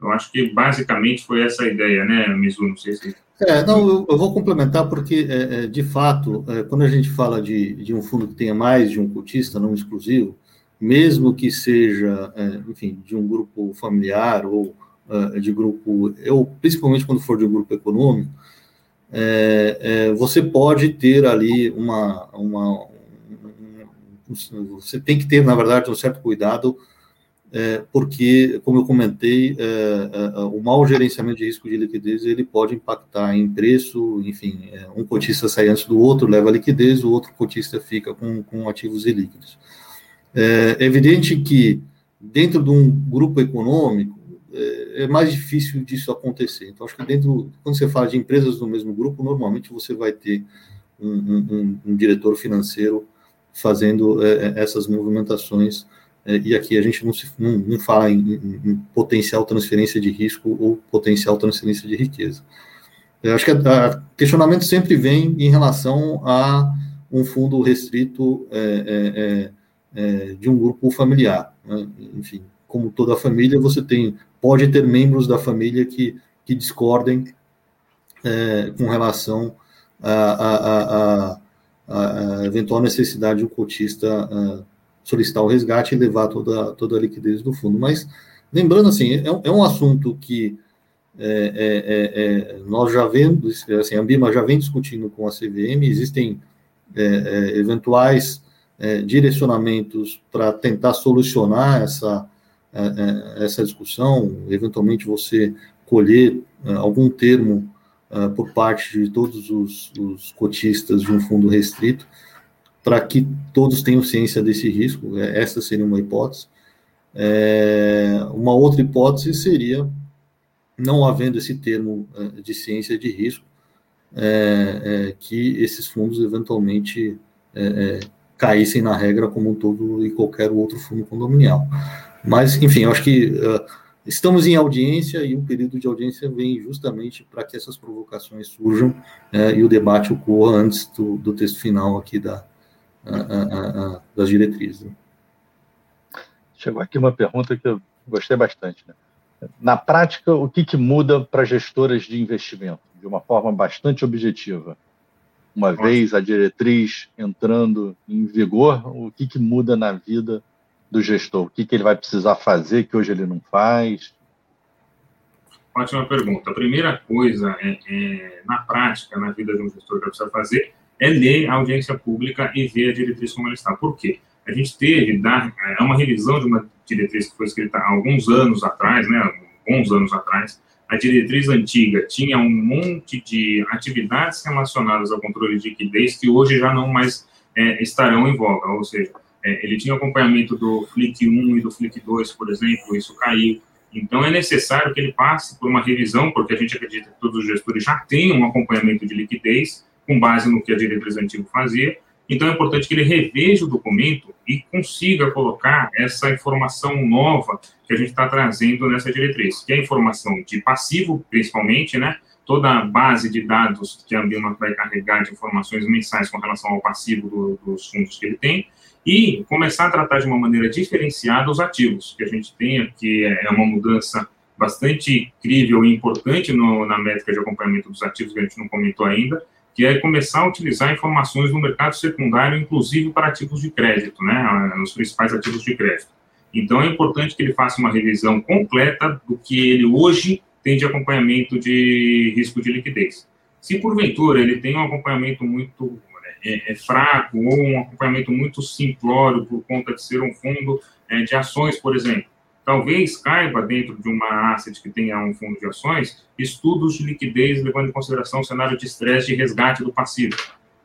Eu acho que basicamente foi essa a ideia, né, Mizu? Não sei se. É, não, eu, vou complementar porque, é, é, de fato, é, quando a gente fala de, de um fundo que tenha mais de um cotista, não exclusivo, mesmo que seja, é, enfim, de um grupo familiar ou é, de grupo, eu, principalmente quando for de um grupo econômico, você pode ter ali uma, uma um, você tem que ter, na verdade, um certo cuidado é, porque, como eu comentei, é, é, o mau gerenciamento de risco de liquidez ele pode impactar em preço, enfim, é, um cotista sai antes do outro, leva a liquidez, o outro cotista fica com, com ativos ilíquidos. É, é evidente que, dentro de um grupo econômico, é, é mais difícil disso acontecer. Então, acho que dentro, quando você fala de empresas do mesmo grupo, normalmente você vai ter um, um, um diretor financeiro fazendo essas movimentações é, e aqui a gente não, se, não, não fala em, em, em, potencial transferência de risco ou potencial transferência de riqueza. Eu acho que o questionamento sempre vem em relação a um fundo restrito é, é, é, é de um grupo familiar. Né? Enfim, como toda família, você tem pode ter membros da família que, que discordem é, com relação à eventual necessidade de um cotista solicitar o resgate e levar toda, toda a liquidez do fundo. Mas, lembrando assim, é, é um assunto que é, é, é, é nós já vemos, assim, a Ambima já vem discutindo com a CVM, existem é, direcionamentos para tentar solucionar essa, essa discussão, eventualmente você colher algum termo por parte de todos os, os cotistas de um fundo restrito, para que todos tenham ciência desse risco. É, essa seria uma hipótese. É, uma outra hipótese seria, não havendo esse termo é, de ciência de risco, é, é, que esses fundos eventualmente é, caíssem na regra como um todo e qualquer outro fundo condominial. Mas, enfim, eu acho que uh, estamos em audiência e o período de audiência vem justamente para que essas provocações surjam e o debate ocorra antes do, do texto final aqui da, a, das diretrizes. Né? Chegou aqui uma pergunta que eu gostei bastante. Né? Na prática, o que, que muda para gestoras de investimento, de uma forma bastante objetiva? Uma Nossa. vez a diretriz entrando em vigor, o que, que muda na vida do gestor? O que, que ele vai precisar fazer que hoje ele não faz? Ótima pergunta. A primeira coisa, é, é, na prática, na vida de um gestor que precisa fazer, é ler a audiência pública e ver a diretriz como ela está. Por quê? A gente teve, é uma revisão de uma diretriz que foi escrita há alguns anos atrás, né, alguns anos atrás, a diretriz antiga tinha um monte de atividades relacionadas ao controle de liquidez que hoje já não mais é, estarão em voga, ou seja, é, ele tinha acompanhamento do FLIC 1 e do FLIC 2, por exemplo, isso caiu. Então, é necessário que ele passe por uma revisão, porque a gente acredita que todos os gestores já têm um acompanhamento de liquidez, com base no que a diretriz antiga fazia. Então, é importante que ele reveja o documento e consiga colocar essa informação nova que a gente está trazendo nessa diretriz, que é a informação de passivo, principalmente, né? Toda a base de dados que a Ambima vai carregar de informações mensais com relação ao passivo do, dos fundos que ele tem, e começar a tratar de uma maneira diferenciada os ativos, que a gente tem aqui é uma mudança bastante incrível e importante no, na métrica de acompanhamento dos ativos, que a gente não comentou ainda, que é começar a utilizar informações no mercado secundário, inclusive para ativos de crédito, né, nos principais ativos de crédito. Então, é importante que ele faça uma revisão completa do que ele hoje tem de acompanhamento de risco de liquidez. Se, porventura, ele tem um acompanhamento muito é, é fraco ou um acompanhamento muito simplório por conta de ser um fundo é, de ações, por exemplo. Talvez caiba dentro de uma asset que tenha um fundo de ações estudos de liquidez levando em consideração o cenário de estresse de resgate do passivo.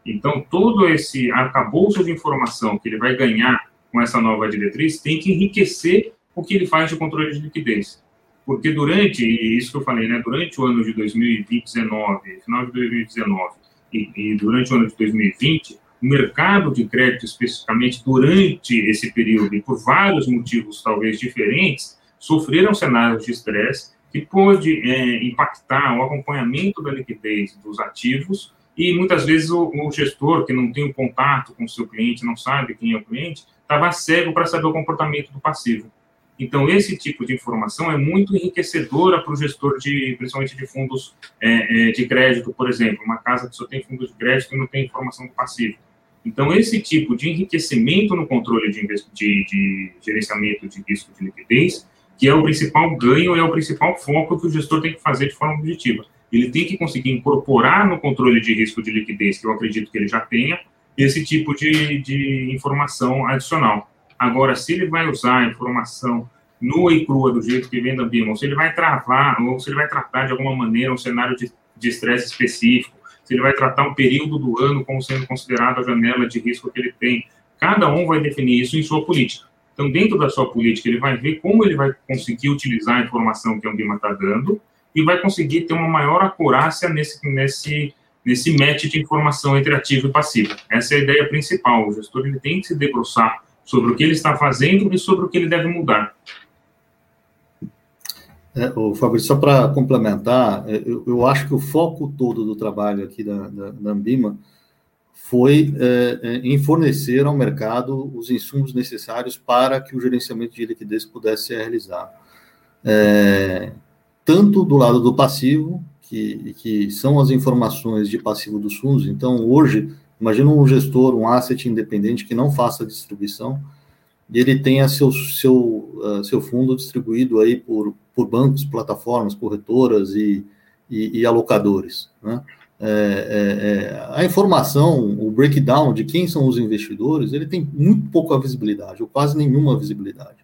Então, todo esse arcabouço de informação que ele vai ganhar com essa nova diretriz tem que enriquecer o que ele faz de controle de liquidez. Porque durante, isso que eu falei, né, durante o ano de 2019, final de 2019, e, e durante o ano de 2020, o mercado de crédito, especificamente durante esse período, e por vários motivos talvez diferentes, sofreram cenários de estresse que pôde é, impactar o acompanhamento da liquidez dos ativos e muitas vezes o, o gestor que não tem o um contato com o seu cliente, não sabe quem é o cliente, estava cego para saber o comportamento do passivo. Então, esse tipo de informação é muito enriquecedora para o gestor, de, principalmente de fundos é, é, de crédito, por exemplo, uma casa que só tem fundos de crédito e não tem informação do passivo. Então, esse tipo de enriquecimento no controle de, de, de gerenciamento de risco de liquidez, que é o principal ganho, é o principal foco que o gestor tem que fazer de forma objetiva. Ele tem que conseguir incorporar no controle de risco de liquidez, que eu acredito que ele já tenha, esse tipo de, de informação adicional. Agora, se ele vai usar a informação nua e crua do jeito que vem da BIM, ou se ele vai travar, ou se ele vai tratar de alguma maneira um cenário de estresse específico, se ele vai tratar um período do ano como sendo considerado a janela de risco que ele tem. Cada um vai definir isso em sua política. Então, dentro da sua política, ele vai ver como ele vai conseguir utilizar a informação que a BIM está dando e vai conseguir ter uma maior acurácia nesse, nesse nesse match de informação entre ativo e passivo. Essa é a ideia principal. O gestor ele tem que se debruçar sobre o que ele está fazendo e sobre o que ele deve mudar. É, o Fabrício, só para complementar, é, eu, eu, acho que o foco todo do trabalho aqui da, da, da Ambima foi é, é, em fornecer ao mercado os insumos necessários para que o gerenciamento de liquidez pudesse ser realizado. É, tanto do lado do passivo, que, que são as informações de passivo dos fundos. Então, hoje, imagina um gestor, um asset independente que não faça distribuição, e ele tenha seu, seu, uh, seu fundo distribuído aí por, por bancos, plataformas, corretoras e, e, e alocadores. Né? É, é, é, a informação, o breakdown de quem são os investidores, ele tem muito pouca visibilidade, ou quase nenhuma visibilidade.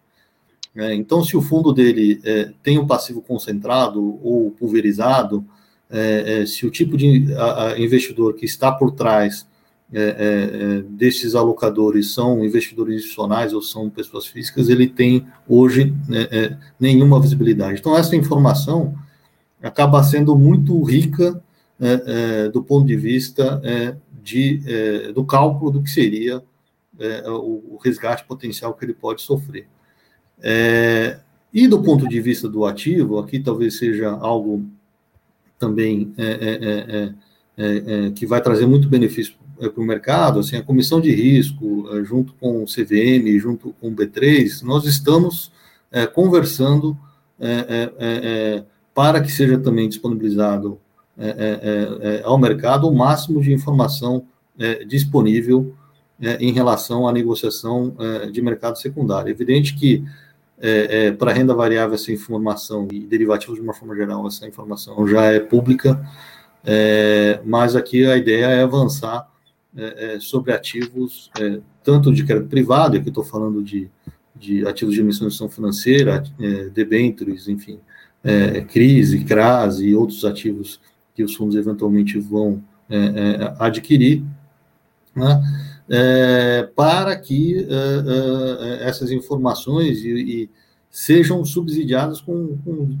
É, então, se o fundo dele é, tem um passivo concentrado ou pulverizado, é, se o tipo de a, a investidor que está por trás é, é, é desses alocadores são investidores institucionais ou são pessoas físicas, ele tem hoje né, é, nenhuma visibilidade. Então, essa informação acaba sendo muito rica do ponto de vista de, do cálculo do que seria o, o, resgate potencial que ele pode sofrer. e do ponto de vista do ativo, aqui talvez seja algo também é é, é, é, é, que vai trazer muito benefício para o mercado, assim, a comissão de risco, junto com o CVM, junto com o B3, nós estamos conversando para que seja também disponibilizado ao mercado o máximo de informação disponível em relação à negociação de mercado secundário. É evidente que é, é, para renda variável essa informação e derivativos de uma forma geral essa informação já é pública, é, mas aqui a ideia é avançar é, é, sobre ativos, é, tanto de crédito privado, aqui estou falando de, de ativos de emissão financeira, é, debêntures, enfim, é, crise, CRAS e outros ativos que os fundos eventualmente vão adquirir, né, é, para que é, é, essas informações e, e, sejam subsidiadas com, com,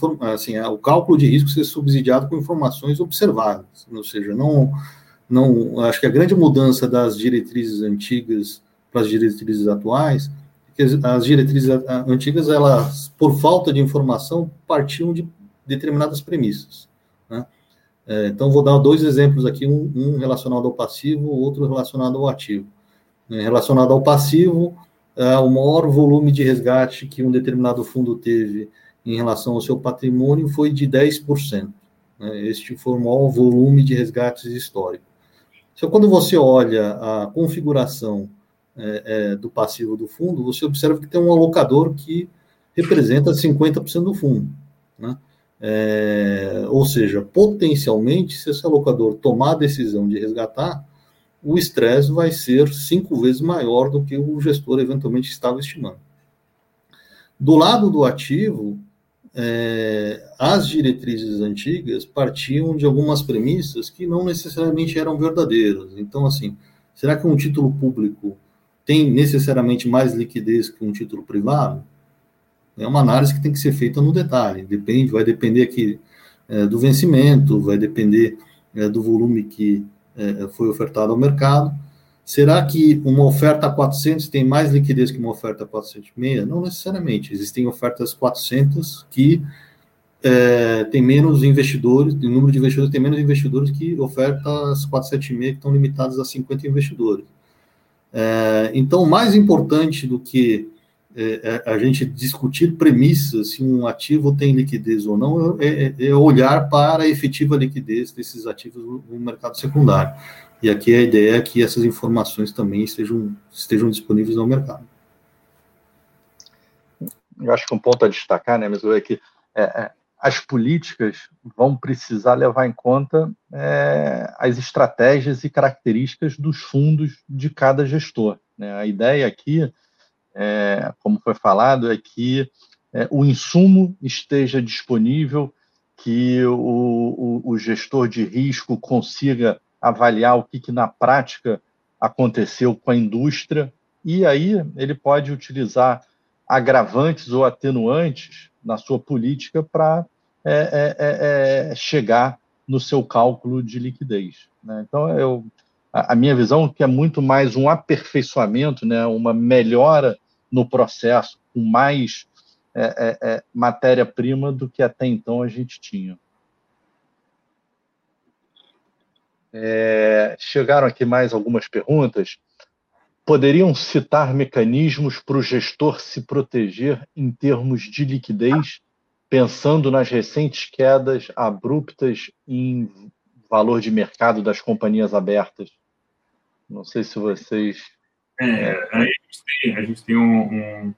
com assim, o cálculo de risco ser subsidiado com informações observadas, ou seja, não, não, acho que a grande mudança das diretrizes antigas para as diretrizes atuais as diretrizes antigas, elas, por falta de informação, partiam de determinadas premissas. Né? É, então, vou dar dois exemplos aqui, um, um relacionado ao passivo, outro relacionado ao ativo. É, relacionado ao passivo, é, o maior volume de resgate que um determinado fundo teve em relação ao seu patrimônio foi de 10%. Né? Este foi o maior volume de resgates histórico. Então, quando você olha a configuração é, é, do passivo do fundo, você observa que tem um alocador que representa 50% do fundo. Né? É, ou seja, potencialmente, se esse alocador tomar a decisão de resgatar, o estresse vai ser cinco vezes maior do que o gestor eventualmente estava estimando. Do lado do ativo, é, as diretrizes antigas partiam de algumas premissas que não necessariamente eram verdadeiras. Então, assim, será que um título público tem necessariamente mais liquidez que um título privado? É uma análise que tem que ser feita no detalhe. Depende, vai depender aqui é, do vencimento, vai depender é, do volume que é, foi ofertado ao mercado. Será que uma oferta a 400 tem mais liquidez que uma oferta a 406? Não necessariamente. Existem ofertas 400 que é, tem menos investidores, o número de investidores tem menos investidores que ofertas 476 que estão limitadas a 50 investidores. É, então, mais importante do que é, é, a gente discutir premissas, se um ativo tem liquidez ou não, é, é, é olhar para a efetiva liquidez desses ativos no mercado secundário. E aqui a ideia é que essas informações também estejam, estejam disponíveis no mercado. Eu acho que um ponto a destacar, né, mas é que é, as políticas vão precisar levar em conta é, as estratégias e características dos fundos de cada gestor. Né? A ideia aqui, é, como foi falado, é que é, o insumo esteja disponível, que o, o, o, gestor de risco consiga avaliar o que, que na prática aconteceu com a indústria, e aí ele pode utilizar agravantes ou atenuantes na sua política para é é, é, é, chegar no seu cálculo de liquidez. Né? Então, eu, a, a, minha visão é que é muito mais um aperfeiçoamento, né? uma melhora no processo, com mais é, matéria-prima do que até então a gente tinha. Chegaram aqui mais algumas perguntas. Poderiam citar mecanismos para o gestor se proteger em termos de liquidez pensando nas recentes quedas abruptas em valor de mercado das companhias abertas. Não sei se vocês. É, a gente tem, a gente tem um, um,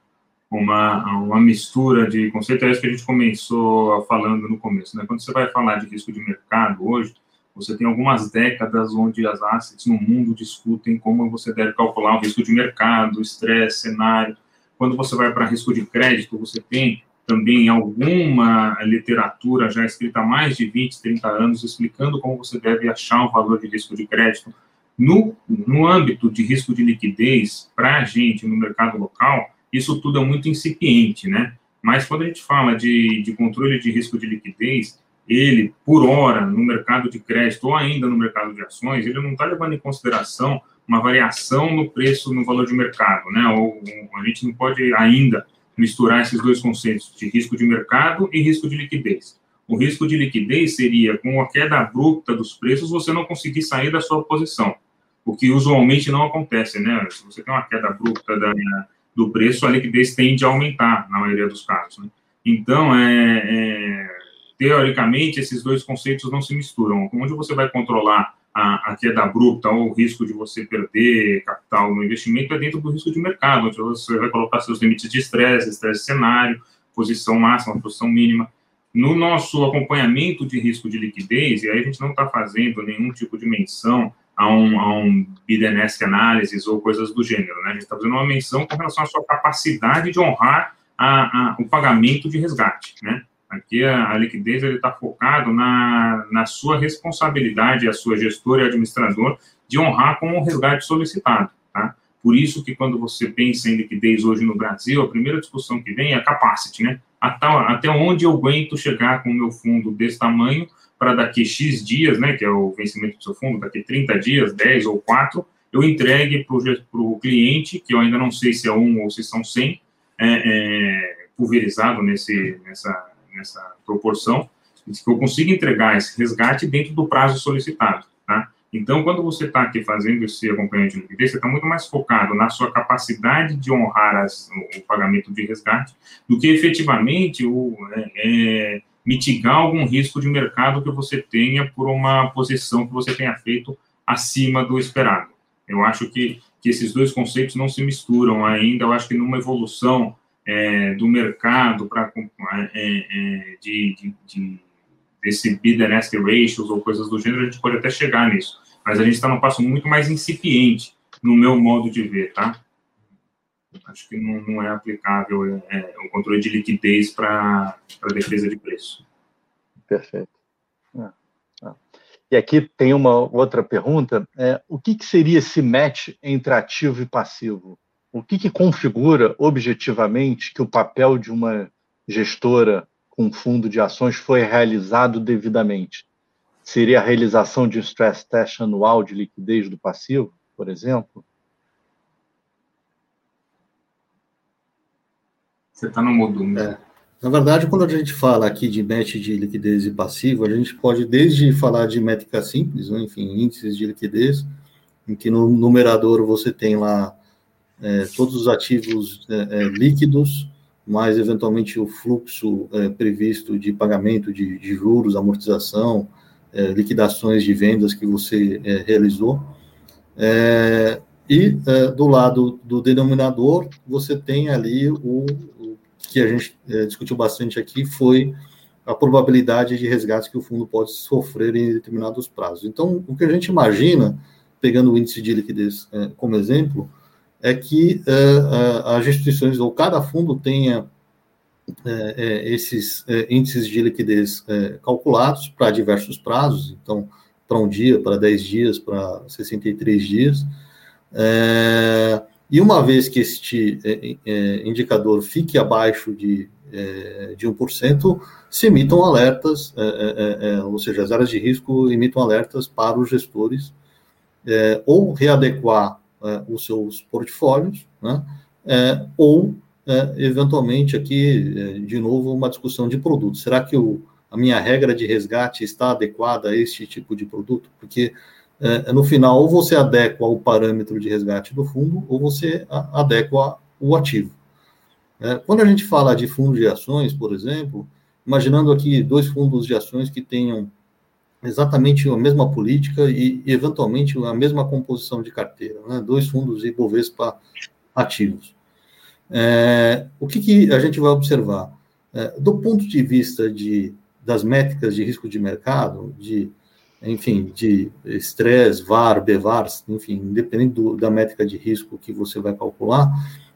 uma, uma mistura de conceitos, é isso que a gente começou falando no começo. Né? Quando você vai falar de risco de mercado hoje, você tem algumas décadas onde as assets no mundo discutem como você deve calcular o risco de mercado, estresse, cenário. Quando você vai para risco de crédito, você tem também alguma literatura já escrita há mais de 20, 30 anos, explicando como você deve achar um valor de risco de crédito. No, no âmbito de risco de liquidez, para a gente no mercado local, isso tudo é muito incipiente, né? Mas quando a gente fala de, de controle de risco de liquidez, ele, por hora, no mercado de crédito ou ainda no mercado de ações, ele não está levando em consideração uma variação no preço, no valor de mercado, né? Ou a gente não pode ainda misturar esses dois conceitos de risco de mercado e risco de liquidez. O risco de liquidez seria com a queda abrupta dos preços você não conseguir sair da sua posição, o que usualmente não acontece, né? Se você tem uma queda abrupta da, do preço, a liquidez tende a aumentar na maioria dos casos. Né? Então, é, é, teoricamente, esses dois conceitos não se misturam. Onde você vai controlar a, a queda abrupta ou o risco de você perder capital no investimento é dentro do risco de mercado, onde você vai colocar seus limites de estresse, estresse cenário, posição máxima, posição mínima. No nosso acompanhamento de risco de liquidez, e aí a gente não está fazendo nenhum tipo de menção a um, a um bid analysis ou coisas do gênero, né? A gente está fazendo uma menção com relação à sua capacidade de honrar a, a, o pagamento de resgate, né? Aqui a, a liquidez está focado na, na sua responsabilidade, a sua gestora e administrador, de honrar com o resgate solicitado, tá? Por isso que quando você pensa em liquidez hoje no Brasil, a primeira discussão que vem é a capacity, né? Até, até onde eu aguento chegar com o meu fundo desse tamanho para daqui X dias, né, que é o vencimento do seu fundo, daqui 30 dias, 10 ou 4, eu entregue para o cliente, que eu ainda não sei se é um ou se são 100, é, é, pulverizado nesse, nessa, nessa proporção, que eu consiga entregar esse resgate dentro do prazo solicitado, tá? Então, quando você está aqui fazendo esse acompanhamento de liquidez, você está muito mais focado na sua capacidade de honrar as, o pagamento de resgate do que efetivamente o, é, é, mitigar algum risco de mercado que você tenha por uma posição que você tenha feito acima do esperado. Eu acho que, que esses dois conceitos não se misturam ainda. Eu acho que numa evolução é, do mercado para é, é, de, de, de, desse and ask ratios ou coisas do gênero, a gente pode até chegar nisso. Mas a gente está num passo muito mais incipiente, no meu modo de ver, tá? Acho que não, não é aplicável é, é, o controle de liquidez para defesa de preço. Perfeito. É, é. E aqui tem uma outra pergunta: é, o que, que seria esse match entre ativo e passivo? O que, que configura objetivamente que o papel de uma gestora com fundo de ações foi realizado devidamente? Seria a realização de um stress test anual de liquidez do passivo, por exemplo? Você está no modo. É. Na verdade, quando a gente fala aqui de match de liquidez e passivo, a gente pode desde falar de métrica simples, né, enfim, índices de liquidez, em que no numerador você tem lá é, todos os ativos é, é, líquidos, mais eventualmente o fluxo é, previsto de pagamento de, de juros, amortização, é, liquidações de vendas que você realizou. e do lado do denominador, você tem ali o, que a gente discutiu bastante aqui foi a probabilidade de resgate que o fundo pode sofrer em determinados prazos. Então, o que a gente imagina, pegando o índice de liquidez é, como exemplo, é que é, as instituições ou cada fundo tenha esses índices de liquidez calculados para diversos prazos, então, para um dia, para 10 dias, para 63 dias. É, e uma vez que este é, é, indicador fique abaixo de, é, de 1%, se emitam alertas, é, é, é, ou seja, as áreas de risco emitam alertas para os gestores ou readequar os seus portfólios, né, ou, eventualmente, aqui, de novo, uma discussão de produto. Será que o, a minha regra de resgate está adequada a este tipo de produto? Porque é, no final, ou você adequa o parâmetro de resgate do fundo, ou você adequa o ativo. É, quando a gente fala de fundos de ações, por exemplo, imaginando aqui dois fundos de ações que tenham exatamente a mesma política e, eventualmente, a mesma composição de carteira, né? dois fundos Ibovespa ativos. É, o que, que, a gente vai observar? É, do ponto de vista de, das métricas de risco de mercado, de enfim, de estresse, VAR, BVAR, enfim, independente do, da métrica de risco que você vai calcular,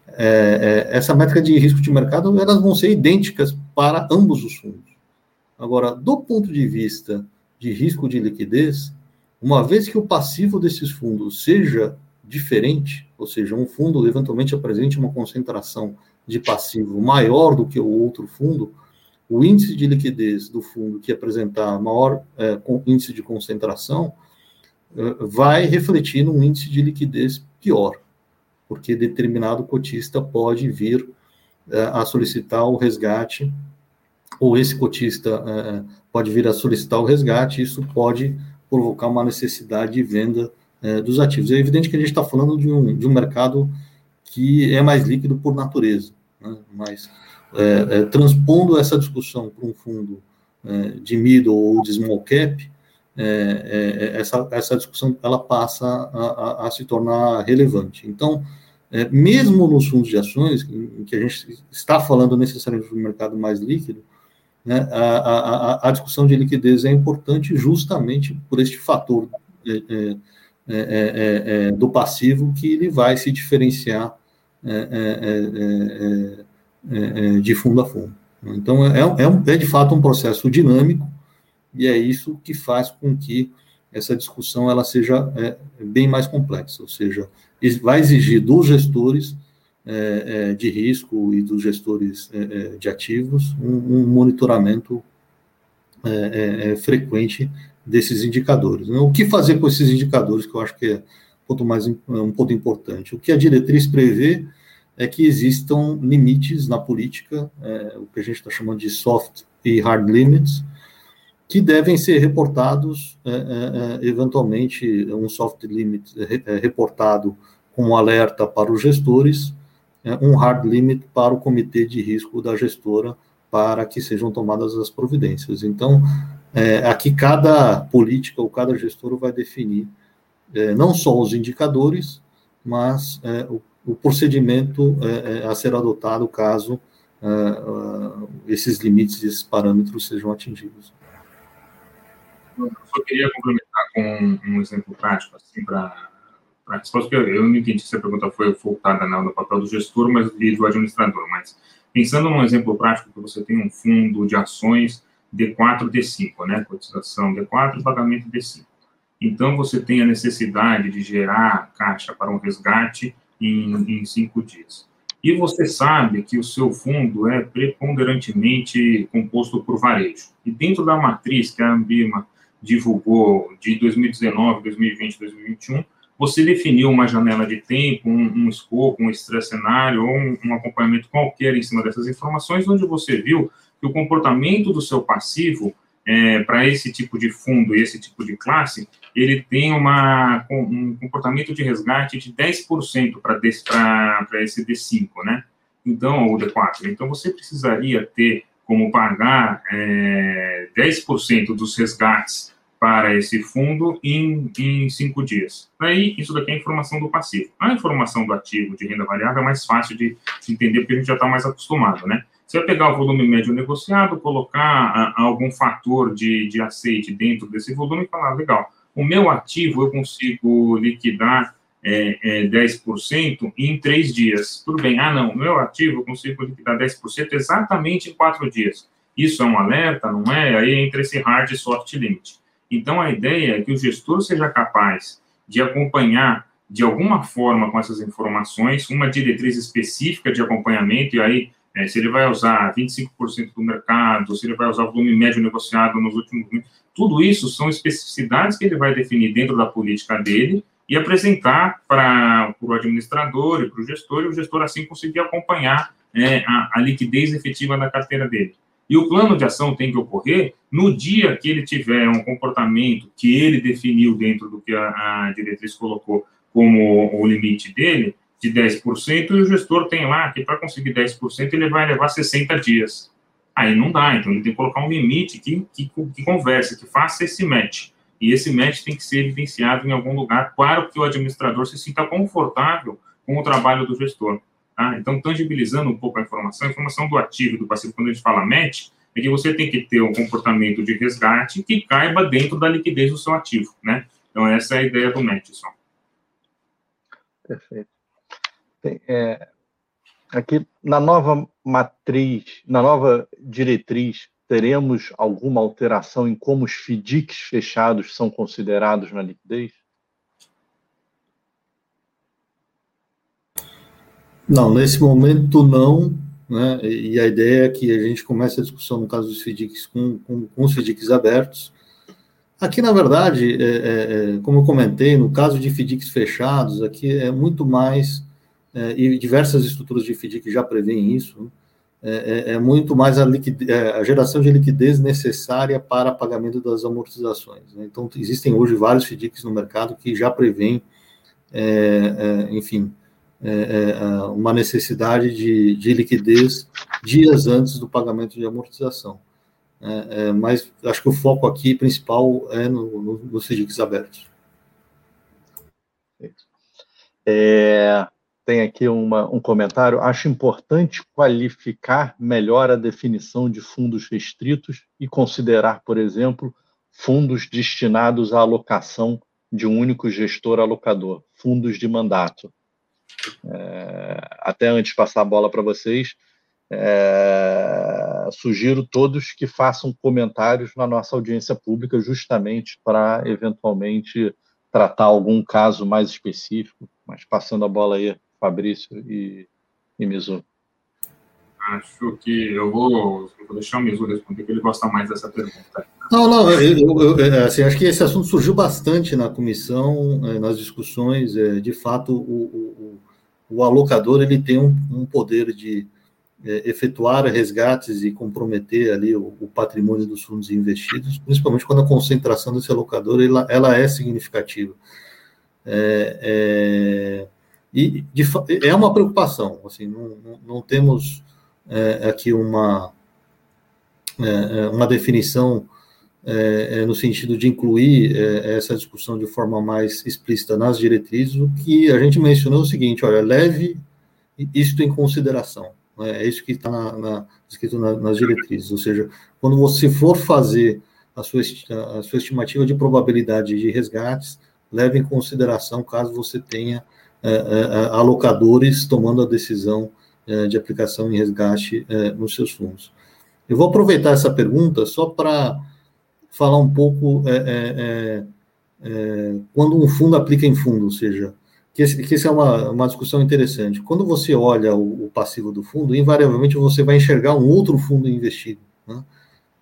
é, é, essa métrica de risco de mercado, elas vão ser idênticas para ambos os fundos. Agora, do ponto de vista de risco de liquidez, uma vez que o passivo desses fundos seja diferente, ou seja, um fundo eventualmente apresente uma concentração de passivo maior do que o outro fundo, o índice de liquidez do fundo que apresentar maior é, índice de concentração é, vai refletir num índice de liquidez pior, porque determinado cotista pode vir é, a solicitar o resgate, ou esse cotista é, pode vir a solicitar o resgate, isso pode provocar uma necessidade de venda é, dos ativos. É evidente que a gente está falando de um, de um mercado que é mais líquido por natureza, né? mas é, é, transpondo essa discussão para um fundo é, de middle ou de small cap, é, é, essa, essa discussão ela passa a, a, a se tornar relevante. Então, mesmo nos fundos de ações, em que a gente está falando necessariamente do mercado mais líquido, né, a, a, a, discussão de liquidez é importante justamente por este fator é, do passivo que ele vai se diferenciar de fundo a fundo. Então, é, é, é de fato um processo dinâmico, e é isso que faz com que essa discussão ela seja é, bem mais complexa, ou seja, vai exigir dos gestores é, é, de risco e dos gestores é, é, de ativos um, um monitoramento é, frequente desses indicadores. Né? O que fazer com esses indicadores, que eu acho que é um ponto, mais, um ponto importante. O que a diretriz prevê é que existam limites na política, o que a gente está chamando de soft e hard limits, que devem ser reportados, é, é, eventualmente, um soft limit é, reportado com alerta para os gestores, um hard limit para o comitê de risco da gestora, para que sejam tomadas as providências. Então, aqui cada política ou cada gestor vai definir não só os indicadores, mas o, o, procedimento a ser adotado caso esses limites, esses parâmetros sejam atingidos. Eu só queria complementar com um exemplo prático, assim, para a resposta, porque eu não entendi se a pergunta foi voltada não, no papel do gestor mas, e do administrador, mas pensando num exemplo prático, que você tem um fundo de ações D4, D5, né, cotização D4 pagamento D5. Então, você tem a necessidade de gerar caixa para um resgate em, em cinco dias. E você sabe que o seu fundo é preponderantemente composto por varejo. E dentro da matriz que a Ambima divulgou de 2019, 2020, 2021, você definiu uma janela de tempo, um, um escopo, um cenário ou um, um, acompanhamento qualquer em cima dessas informações, onde você viu que o comportamento do seu passivo é, para esse tipo de fundo e esse tipo de classe, ele tem uma, um comportamento de resgate de 10% para esse D5, né? Então, ou D4. Então, você precisaria ter como pagar é, 10% dos resgates para esse fundo em, em cinco dias. Aí, isso daqui é informação do passivo. A informação do ativo de renda variável é mais fácil de, de entender, porque a gente já está mais acostumado, né? Você vai pegar o volume médio negociado, colocar a, a algum fator de, de aceite dentro desse volume e falar, legal, o meu ativo eu consigo liquidar é, é, 10% em três dias. Tudo bem, ah, não, meu ativo eu consigo liquidar 10% exatamente em quatro dias. Isso é um alerta, não é? Aí entra esse hard soft limit. Então, a ideia é que o gestor seja capaz de acompanhar de alguma forma com essas informações uma diretriz específica de acompanhamento, e aí, é, se ele vai usar 25% do mercado, se ele vai usar o volume médio negociado nos últimos tudo isso são especificidades que ele vai definir dentro da política dele e apresentar para o administrador e para o gestor, e o gestor assim conseguir acompanhar é, a, a, liquidez efetiva da carteira dele. E o plano de ação tem que ocorrer no dia que ele tiver um comportamento que ele definiu dentro do que a, a diretriz colocou como o limite dele, de 10%, e o gestor tem lá que para conseguir 10% ele vai levar 60 dias. Aí não dá, então ele tem que colocar um limite que, que, que converse, que faça esse match. E esse match tem que ser evidenciado em algum lugar para que o administrador se sinta confortável com o trabalho do gestor. Tá? Então, tangibilizando um pouco a informação, a informação do ativo e do passivo, quando a gente fala match, é que você tem que ter um comportamento de resgate que caiba dentro da liquidez do seu ativo, né? Então, essa é a ideia do match, só. Perfeito. Tem, é, aqui, na nova matriz, na nova diretriz, teremos alguma alteração em como os FDICs fechados são considerados na liquidez? Não, nesse momento não, né? E a ideia é que a gente comece a discussão no caso dos FDICs com, com, com os FDICs abertos. Aqui, na verdade, é, é, é, como eu comentei, no caso de FDICs fechados, aqui é muito mais, é, e diversas estruturas de FDIC já prevêem isso? É, é, é, muito mais a, liquidez, a, geração de liquidez necessária para pagamento das amortizações. Né? Então, existem hoje vários FDICs no mercado que já prevêem, é, é uma necessidade de, de, liquidez dias antes do pagamento de amortização. mas acho que o foco aqui principal é no, no, nos FDICs abertos. É, tem aqui uma, um comentário. Acho importante qualificar melhor a definição de fundos restritos e considerar, por exemplo, fundos destinados à alocação de um único gestor alocador, fundos de mandato. É, até antes de passar a bola para vocês, é, sugiro todos que façam comentários na nossa audiência pública, justamente para eventualmente tratar algum caso mais específico. Mas passando a bola aí, Fabrício e, e Mizu. Acho que eu vou, vou deixar o Mizu responder, que ele gosta mais dessa pergunta. Não, não, eu, eu, eu assim, acho que esse assunto surgiu bastante na comissão, eh, nas discussões. Eh, de fato, o, o, o alocador ele tem um, um poder de é, efetuar resgates e comprometer ali o, o, patrimônio dos fundos investidos, principalmente quando a concentração desse alocador ela, ela é significativa. É, é, e de, é uma preocupação, assim, não, não, não temos é, aqui uma, é, é, uma definição no sentido de incluir essa discussão de forma mais explícita nas diretrizes, o que a gente mencionou é o seguinte, olha, leve isto em consideração. Né? É isso que está na, na, escrito na, nas diretrizes. Ou seja, quando você for fazer a sua, a sua estimativa de probabilidade de resgates, leve em consideração caso você tenha é, é, alocadores tomando a decisão é, de aplicação em resgate é, nos seus fundos. Eu vou aproveitar essa pergunta só para falar um pouco é, é, quando um fundo aplica em fundo, ou seja, que, esse, que isso é uma, uma discussão interessante. Quando você olha o, o, passivo do fundo, invariavelmente você vai enxergar um outro fundo investido. Né?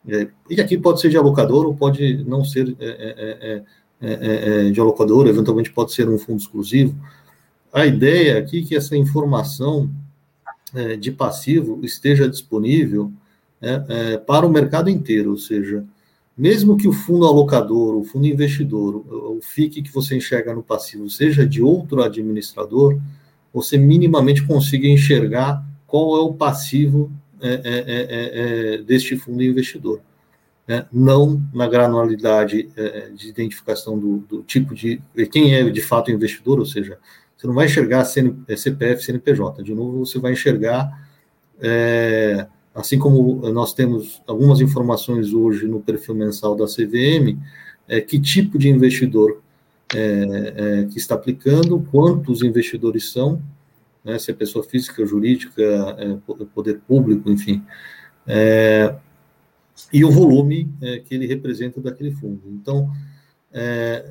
É, e aqui pode ser de alocador ou pode não ser é é, é, é, é, de alocador, eventualmente pode ser um fundo exclusivo. A ideia aqui é que essa informação de passivo esteja disponível para o mercado inteiro, ou seja, mesmo que o fundo alocador, o fundo investidor, o FIC que você enxerga no passivo seja de outro administrador, você minimamente consiga enxergar qual é o passivo é, é, é, é, é deste fundo investidor. Né? Não na granularidade é, de identificação do, do, tipo de. quem é de fato investidor, ou seja, você não vai enxergar CN, CPF, CNPJ. De novo, você vai enxergar assim como nós temos algumas informações hoje no perfil mensal da CVM, é, que tipo de investidor é, é, que está aplicando, quantos investidores são, né, se é pessoa física, jurídica, é, poder público, enfim, é, e o volume é, que ele representa daquele fundo. Então,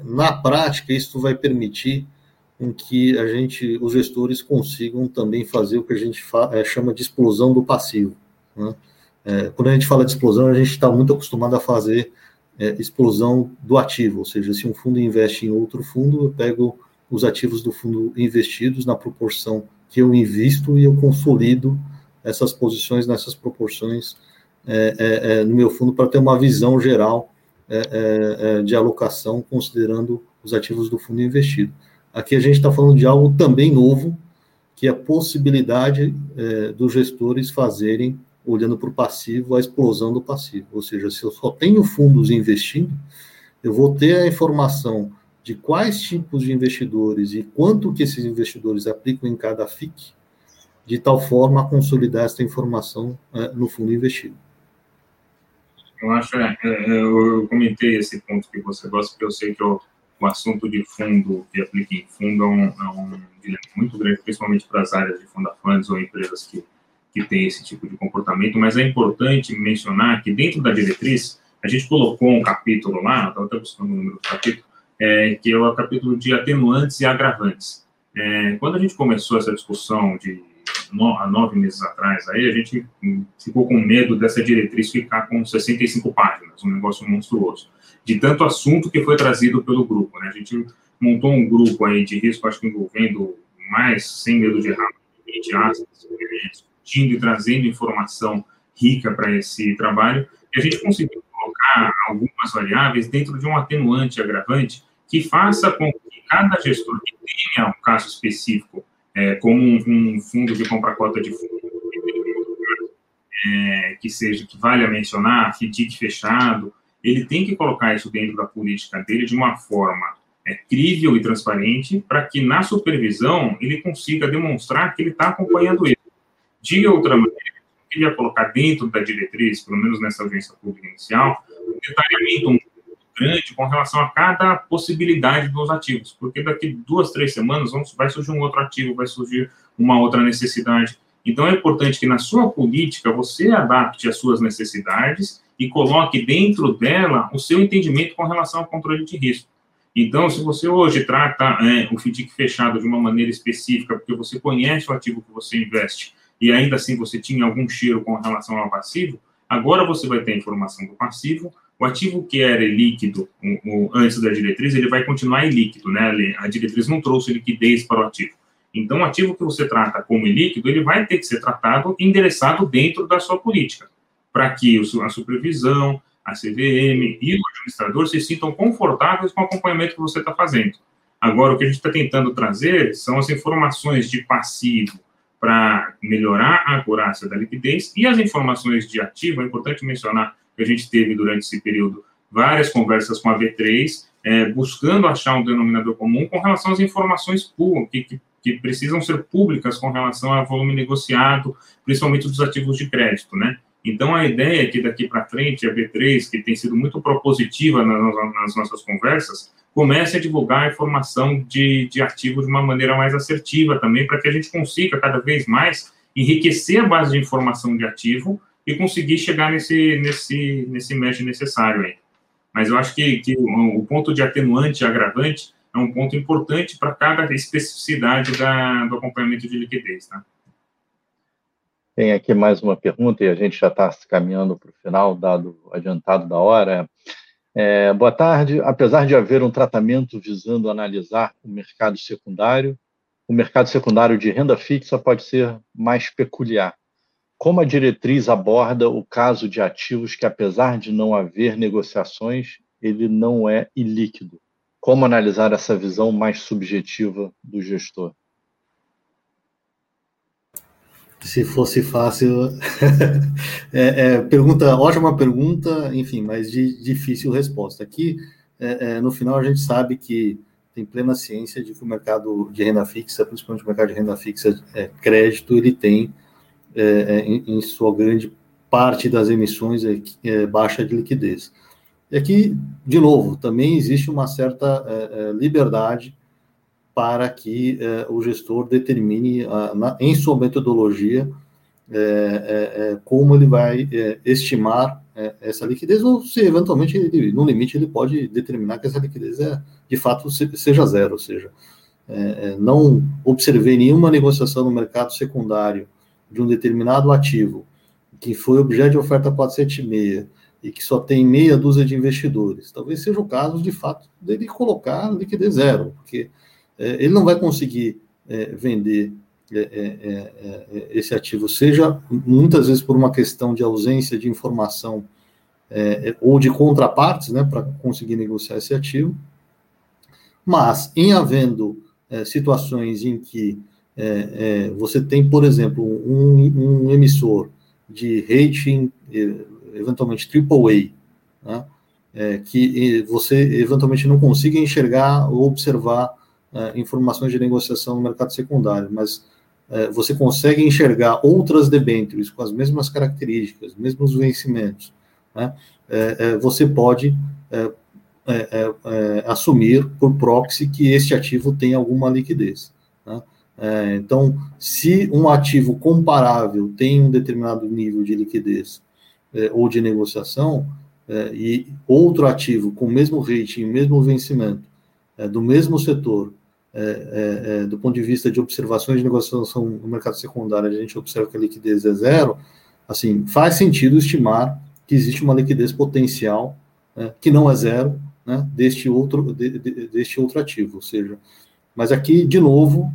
na prática, isso vai permitir em que a gente, os gestores consigam também fazer o que a gente chama de explosão do passivo. Né? É, quando a gente fala de explosão, a gente está muito acostumado a fazer é, explosão do ativo, ou seja, se um fundo investe em outro fundo, eu pego os ativos do fundo investidos na proporção que eu invisto e eu consolido essas posições nessas proporções é, é, é no meu fundo para ter uma visão geral é, de alocação considerando os ativos do fundo investido. Aqui a gente está falando de algo também novo, que é a possibilidade dos gestores fazerem olhando para o passivo, a explosão do passivo. Ou seja, se eu só tenho fundos investindo, eu vou ter a informação de quais tipos de investidores e quanto que esses investidores aplicam em cada FIC, de tal forma a consolidar essa informação é, no fundo investido. Eu acho, é, é, eu comentei esse ponto que você gosta, porque eu sei que o, o assunto de fundo, que aplica em fundo, é um, é um muito grande, principalmente para as áreas de funda funds ou empresas que que tem esse tipo de comportamento, mas é importante mencionar que dentro da diretriz, a gente colocou um capítulo lá, estava até buscando o número do capítulo, é, que é o capítulo de atenuantes e agravantes. É, quando a gente começou essa discussão de no, há nove meses atrás, aí a gente ficou com medo dessa diretriz ficar com 65 páginas, um negócio monstruoso, de tanto assunto que foi trazido pelo grupo. Né? A gente montou um grupo aí de risco, acho que envolvendo mais, sem medo de errar, 20 aspas, discutindo e trazendo informação rica para esse trabalho, e a gente conseguiu colocar algumas variáveis dentro de um atenuante agravante que faça com que cada gestor que tenha um caso específico, é, como um, um, fundo de compra cota de fundo, é, que seja, que vale a mencionar, FDIC fechado, ele tem que colocar isso dentro da política dele de uma forma é, crível e transparente, para que na supervisão ele consiga demonstrar que ele está acompanhando isso. De outra maneira, eu queria colocar dentro da diretriz, pelo menos nessa audiência pública inicial, um detalhamento muito grande com relação a cada possibilidade dos ativos, porque daqui duas, três semanas vai surgir um outro ativo, vai surgir uma outra necessidade. Então, é importante que na sua política você adapte as suas necessidades e coloque dentro dela o seu entendimento com relação ao controle de risco. Então, se você hoje trata é, o FDIC fechado de uma maneira específica, porque você conhece o ativo que você investe e ainda assim você tinha algum cheiro com relação ao passivo, agora você vai ter a informação do passivo, o ativo que era líquido antes da diretriz, ele vai continuar ilíquido, né? A diretriz não trouxe liquidez para o ativo. Então, o ativo que você trata como ilíquido, ele vai ter que ser tratado endereçado dentro da sua política, para que a supervisão, a CVM e o administrador se sintam confortáveis com o acompanhamento que você está fazendo. Agora, o que a gente está tentando trazer são as informações de passivo para melhorar a acurácia da liquidez e as informações de ativo. É importante mencionar que a gente teve durante esse período várias conversas com a B3, é, buscando achar um denominador comum com relação às informações que, que, que, precisam ser públicas com relação ao volume negociado, principalmente dos ativos de crédito, né? Então, a ideia é que daqui para frente, a B3, que tem sido muito propositiva nas, nossas conversas, comece a divulgar a informação de, de ativos de uma maneira mais assertiva também, para que a gente consiga cada vez mais enriquecer a base de informação de ativo e conseguir chegar nesse, nesse, nesse match necessário aí. Mas eu acho que, que o, ponto de atenuante e agravante é um ponto importante para cada especificidade da, do acompanhamento de liquidez, tá? Tem aqui mais uma pergunta e a gente já está se caminhando para o final, dado adiantado da hora. É, boa tarde. Apesar de haver um tratamento visando analisar o mercado secundário, o mercado secundário de renda fixa pode ser mais peculiar. Como a diretriz aborda o caso de ativos que, apesar de não haver negociações, ele não é ilíquido? Como analisar essa visão mais subjetiva do gestor? Se fosse fácil, é, é, pergunta, ótima pergunta, enfim, mas de difícil resposta. Aqui, é, é, no final, a gente sabe que tem plena ciência de que o mercado de renda fixa, principalmente o mercado de renda fixa é, crédito, ele tem é, em, em, sua grande parte das emissões baixa de liquidez. E aqui, de novo, também existe uma certa é, é, liberdade para que o gestor determine a, na, em sua metodologia como ele vai estimar essa liquidez, ou se eventualmente, ele, no limite, ele pode determinar que essa liquidez é, de fato seja zero, ou seja, não observei nenhuma negociação no mercado secundário de um determinado ativo que foi objeto de oferta 476 e que só tem meia dúzia de investidores, talvez seja o caso, de fato, dele colocar liquidez zero, porque é, ele não vai conseguir é, vender é, é, é esse ativo, seja muitas vezes por uma questão de ausência de informação é, ou de contrapartes, né, para conseguir negociar esse ativo, mas em havendo situações em que é, é, você tem, por exemplo, um, um, emissor de rating, eventualmente AAA, né, é, que você eventualmente não consiga enxergar ou observar é, informações de negociação no mercado secundário, mas é, você consegue enxergar outras debêntures com as mesmas características, mesmos vencimentos, né, é, você pode assumir por proxy que este ativo tem alguma liquidez. Né? É, então, se um ativo comparável tem um determinado nível de liquidez é, ou de negociação, é, e outro ativo com o mesmo rating, mesmo vencimento, é, do mesmo setor, é, é, do ponto de vista de observações de negociação no mercado secundário, a gente observa que a liquidez é zero, assim, faz sentido estimar que existe uma liquidez potencial, que não é zero, né, deste, outro, de, de, deste outro ativo, ou seja, mas aqui, de novo,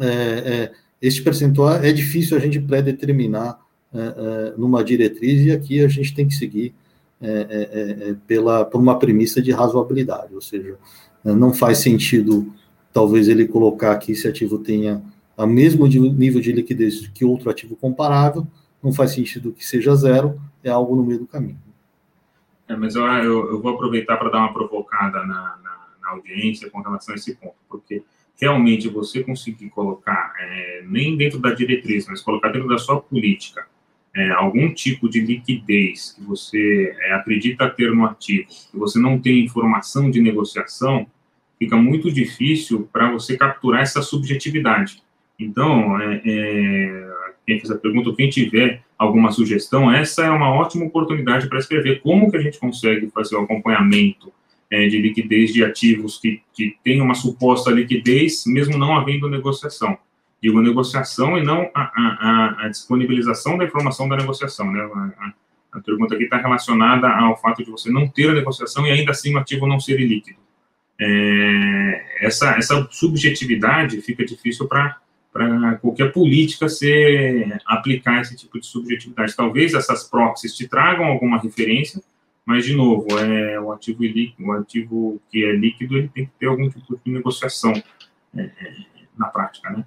é, é, este percentual é difícil a gente pré-determinar é, é, numa diretriz e aqui a gente tem que seguir é, pela, por uma premissa de razoabilidade, ou seja, não faz sentido talvez ele colocar que esse ativo tenha o mesmo nível de liquidez que outro ativo comparável, não faz sentido que seja zero, é algo no meio do caminho. É, mas eu, eu, eu, vou aproveitar para dar uma provocada na, na, na, audiência com relação a esse ponto, porque realmente você conseguir colocar, é, nem dentro da diretriz, mas colocar dentro da sua política, é, algum tipo de liquidez que você é, acredita ter no ativo, que você não tem informação de negociação, fica muito difícil para você capturar essa subjetividade. Então, é, é, quem fez a pergunta, quem tiver alguma sugestão, essa é uma ótima oportunidade para escrever como que a gente consegue fazer o acompanhamento é, de liquidez de ativos que, que tem uma suposta liquidez, mesmo não havendo negociação. Digo negociação e não a, a, a disponibilização da informação da negociação. Né? A, a pergunta aqui está relacionada ao fato de você não ter a negociação e ainda assim o ativo não ser ilíquido. É, essa, essa subjetividade fica difícil para qualquer política ser aplicar esse tipo de subjetividade. Talvez essas proxies te tragam alguma referência, mas de novo, é o ativo líquido, o ativo que é líquido, ele tem que ter algum tipo de negociação é, é, na prática, né?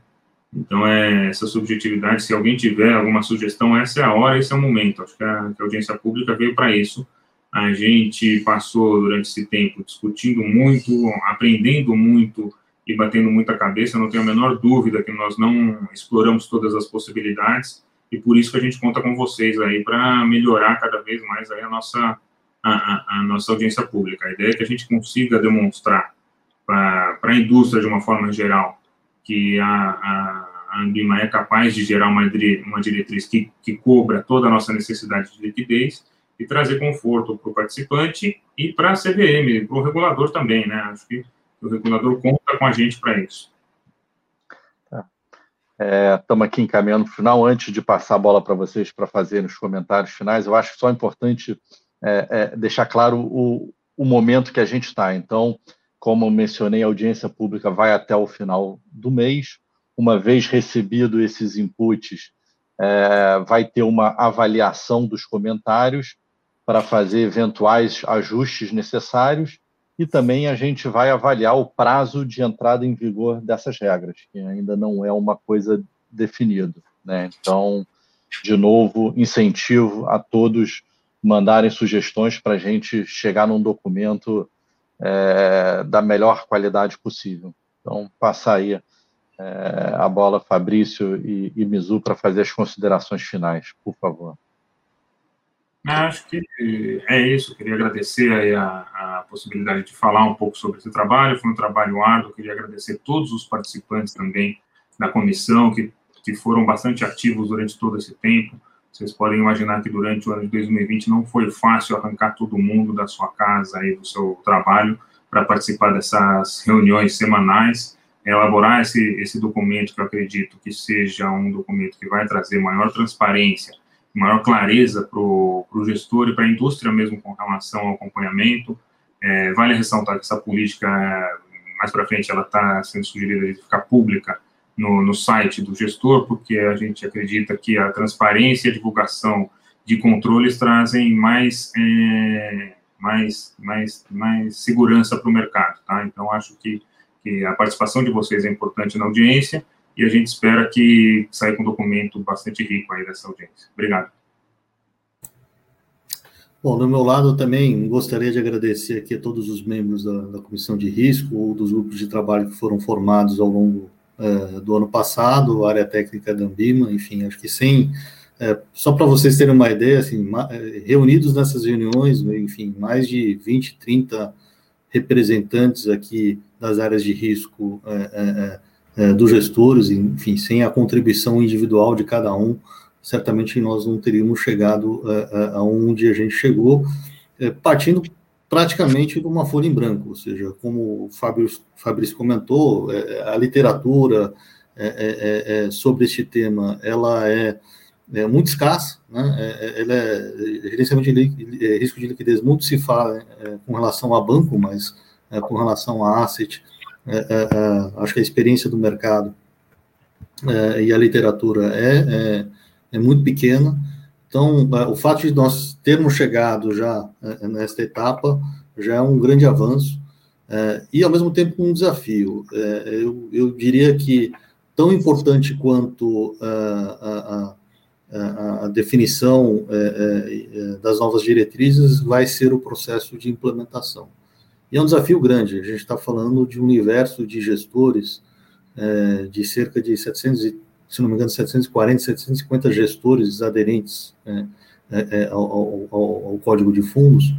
Então, é essa subjetividade, se alguém tiver alguma sugestão, essa é a hora, esse é o momento. Acho que a, que a audiência pública veio para isso. A gente passou durante esse tempo discutindo muito, aprendendo muito e batendo muita cabeça, não tenho a menor dúvida que nós não exploramos todas as possibilidades e por isso que a gente conta com vocês aí para melhorar cada vez mais aí a nossa a, a, a, nossa audiência pública. A ideia é que a gente consiga demonstrar para a indústria de uma forma geral que a, a, a Ambima é capaz de gerar uma, uma diretriz que, que cobra toda a nossa necessidade de liquidez e trazer conforto para o participante e para a CVM, para o regulador também, né? Acho que o regulador conta com a gente para isso. Estamos é, aqui encaminhando para o final. Antes de passar a bola para vocês para fazer os comentários finais, eu acho só importante é, é, deixar claro o, o momento que a gente está. Então, como mencionei, a audiência pública vai até o final do mês. Uma vez recebido esses inputs, é, vai ter uma avaliação dos comentários para fazer eventuais ajustes necessários e também a gente vai avaliar o prazo de entrada em vigor dessas regras, que ainda não é uma coisa definida. Né? Então, de novo, incentivo a todos mandarem sugestões para a gente chegar num documento é, da melhor qualidade possível. Então, passar aí é, a bola, Fabrício e, e Mizu, para fazer as considerações finais, por favor. Acho que é isso. Queria agradecer a, a, possibilidade de falar um pouco sobre esse trabalho. Foi um trabalho árduo. Queria agradecer todos os participantes também da comissão que, que foram bastante ativos durante todo esse tempo. Vocês podem imaginar que durante o ano de 2020 não foi fácil arrancar todo mundo da sua casa e do seu trabalho para participar dessas reuniões semanais, elaborar esse, esse documento que eu acredito que seja um documento que vai trazer maior transparência, maior clareza para o gestor e para a indústria mesmo com relação ao acompanhamento. É, vale ressaltar que essa política, mais para frente, ela está sendo sugerida de ficar pública, no, no site do gestor, porque a gente acredita que a transparência e a divulgação de controles trazem mais, é, mais, mais, mais segurança para o mercado. Tá? Então, acho que, que a participação de vocês é importante na audiência e a gente espera que saia com um documento bastante rico aí dessa audiência. Obrigado. Bom, do meu lado também gostaria de agradecer aqui a todos os membros da, da comissão de risco ou dos grupos de trabalho que foram formados ao longo uh, do ano passado, área técnica da Ambima, enfim, acho que sem, uh, só para vocês terem uma ideia, assim, eh, reunidos nessas reuniões, enfim, mais de 20, 30 representantes aqui das áreas de risco uh, dos gestores, enfim, sem a contribuição individual de cada um, certamente nós não teríamos chegado aonde a gente chegou, partindo praticamente de uma folha em branco, ou seja, como o Fabrício, comentou, é, a literatura é, é, é, é sobre este tema, ela é, é muito escassa, né? ela é, gerenciamento de risco de liquidez, muito se fala com relação a banco, mas com relação a asset, acho que a experiência do mercado e a literatura é, é muito pequena, então, é, o fato de nós termos chegado já é, nesta etapa já é um grande avanço é, e, ao mesmo tempo, um desafio. eu, eu, diria que, tão importante quanto a, a, a definição das novas diretrizes vai ser o processo de implementação. E é um desafio grande, a gente está falando de um universo de gestores de cerca de 700 se não me engano, 740, 750 gestores aderentes é, é, ao, ao, ao, código de fundos.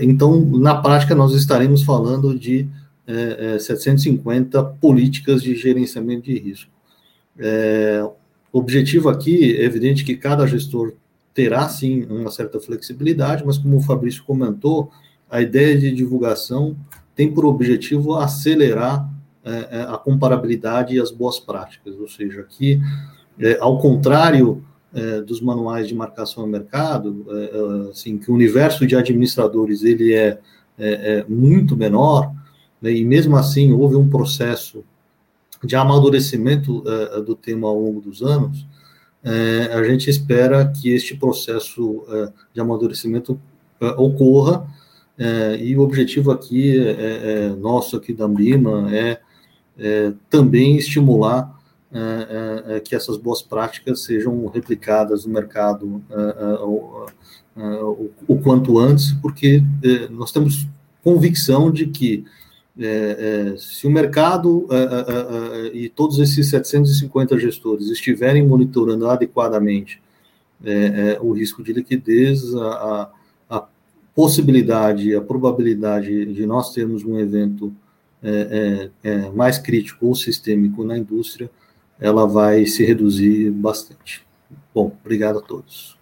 então, na prática, nós estaremos falando de 750 políticas de gerenciamento de risco. o objetivo aqui é evidente que cada gestor terá sim uma certa flexibilidade, mas como o Fabrício comentou, a ideia de divulgação tem por objetivo acelerar é, é, a comparabilidade e as boas práticas, ou seja, aqui, é, ao contrário é, dos manuais de marcação ao mercado, é, é, assim, que o universo de administradores ele é, muito menor, né, e mesmo assim houve um processo de amadurecimento do tema ao longo dos anos, a gente espera que este processo de amadurecimento ocorra é, e o objetivo aqui, é, é, é nosso aqui da Ambima, é, é também estimular é, que essas boas práticas sejam replicadas no mercado o, o, quanto antes, porque nós temos convicção de que se o mercado e todos esses 750 gestores estiverem monitorando adequadamente o risco de liquidez, a, a possibilidade, a probabilidade de nós termos um evento é, é, é, mais crítico ou sistêmico na indústria, ela vai se reduzir bastante. Bom, obrigado a todos.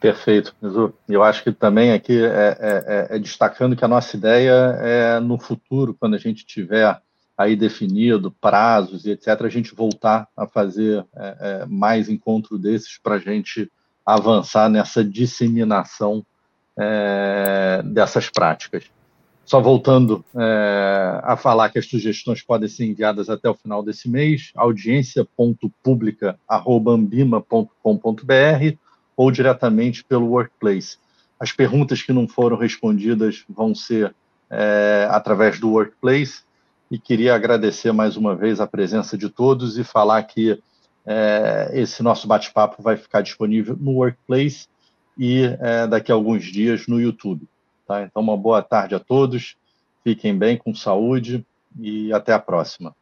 Perfeito, Eu acho que também aqui é, é, é, é, destacando que a nossa ideia é no futuro, quando a gente tiver aí definido prazos e etc., a gente voltar a fazer é, mais encontro desses para a gente avançar nessa disseminação é, dessas práticas. Só voltando é, a falar que as sugestões podem ser enviadas até o final desse mês, audiência.publica.ambima.com.br ou diretamente pelo Workplace. As perguntas que não foram respondidas vão ser é, através do Workplace e queria agradecer mais uma vez a presença de todos e falar que é, esse nosso bate-papo vai ficar disponível no Workplace e é, daqui a alguns dias no YouTube. Tá? Então, uma boa tarde a todos, fiquem bem, com saúde e até a próxima.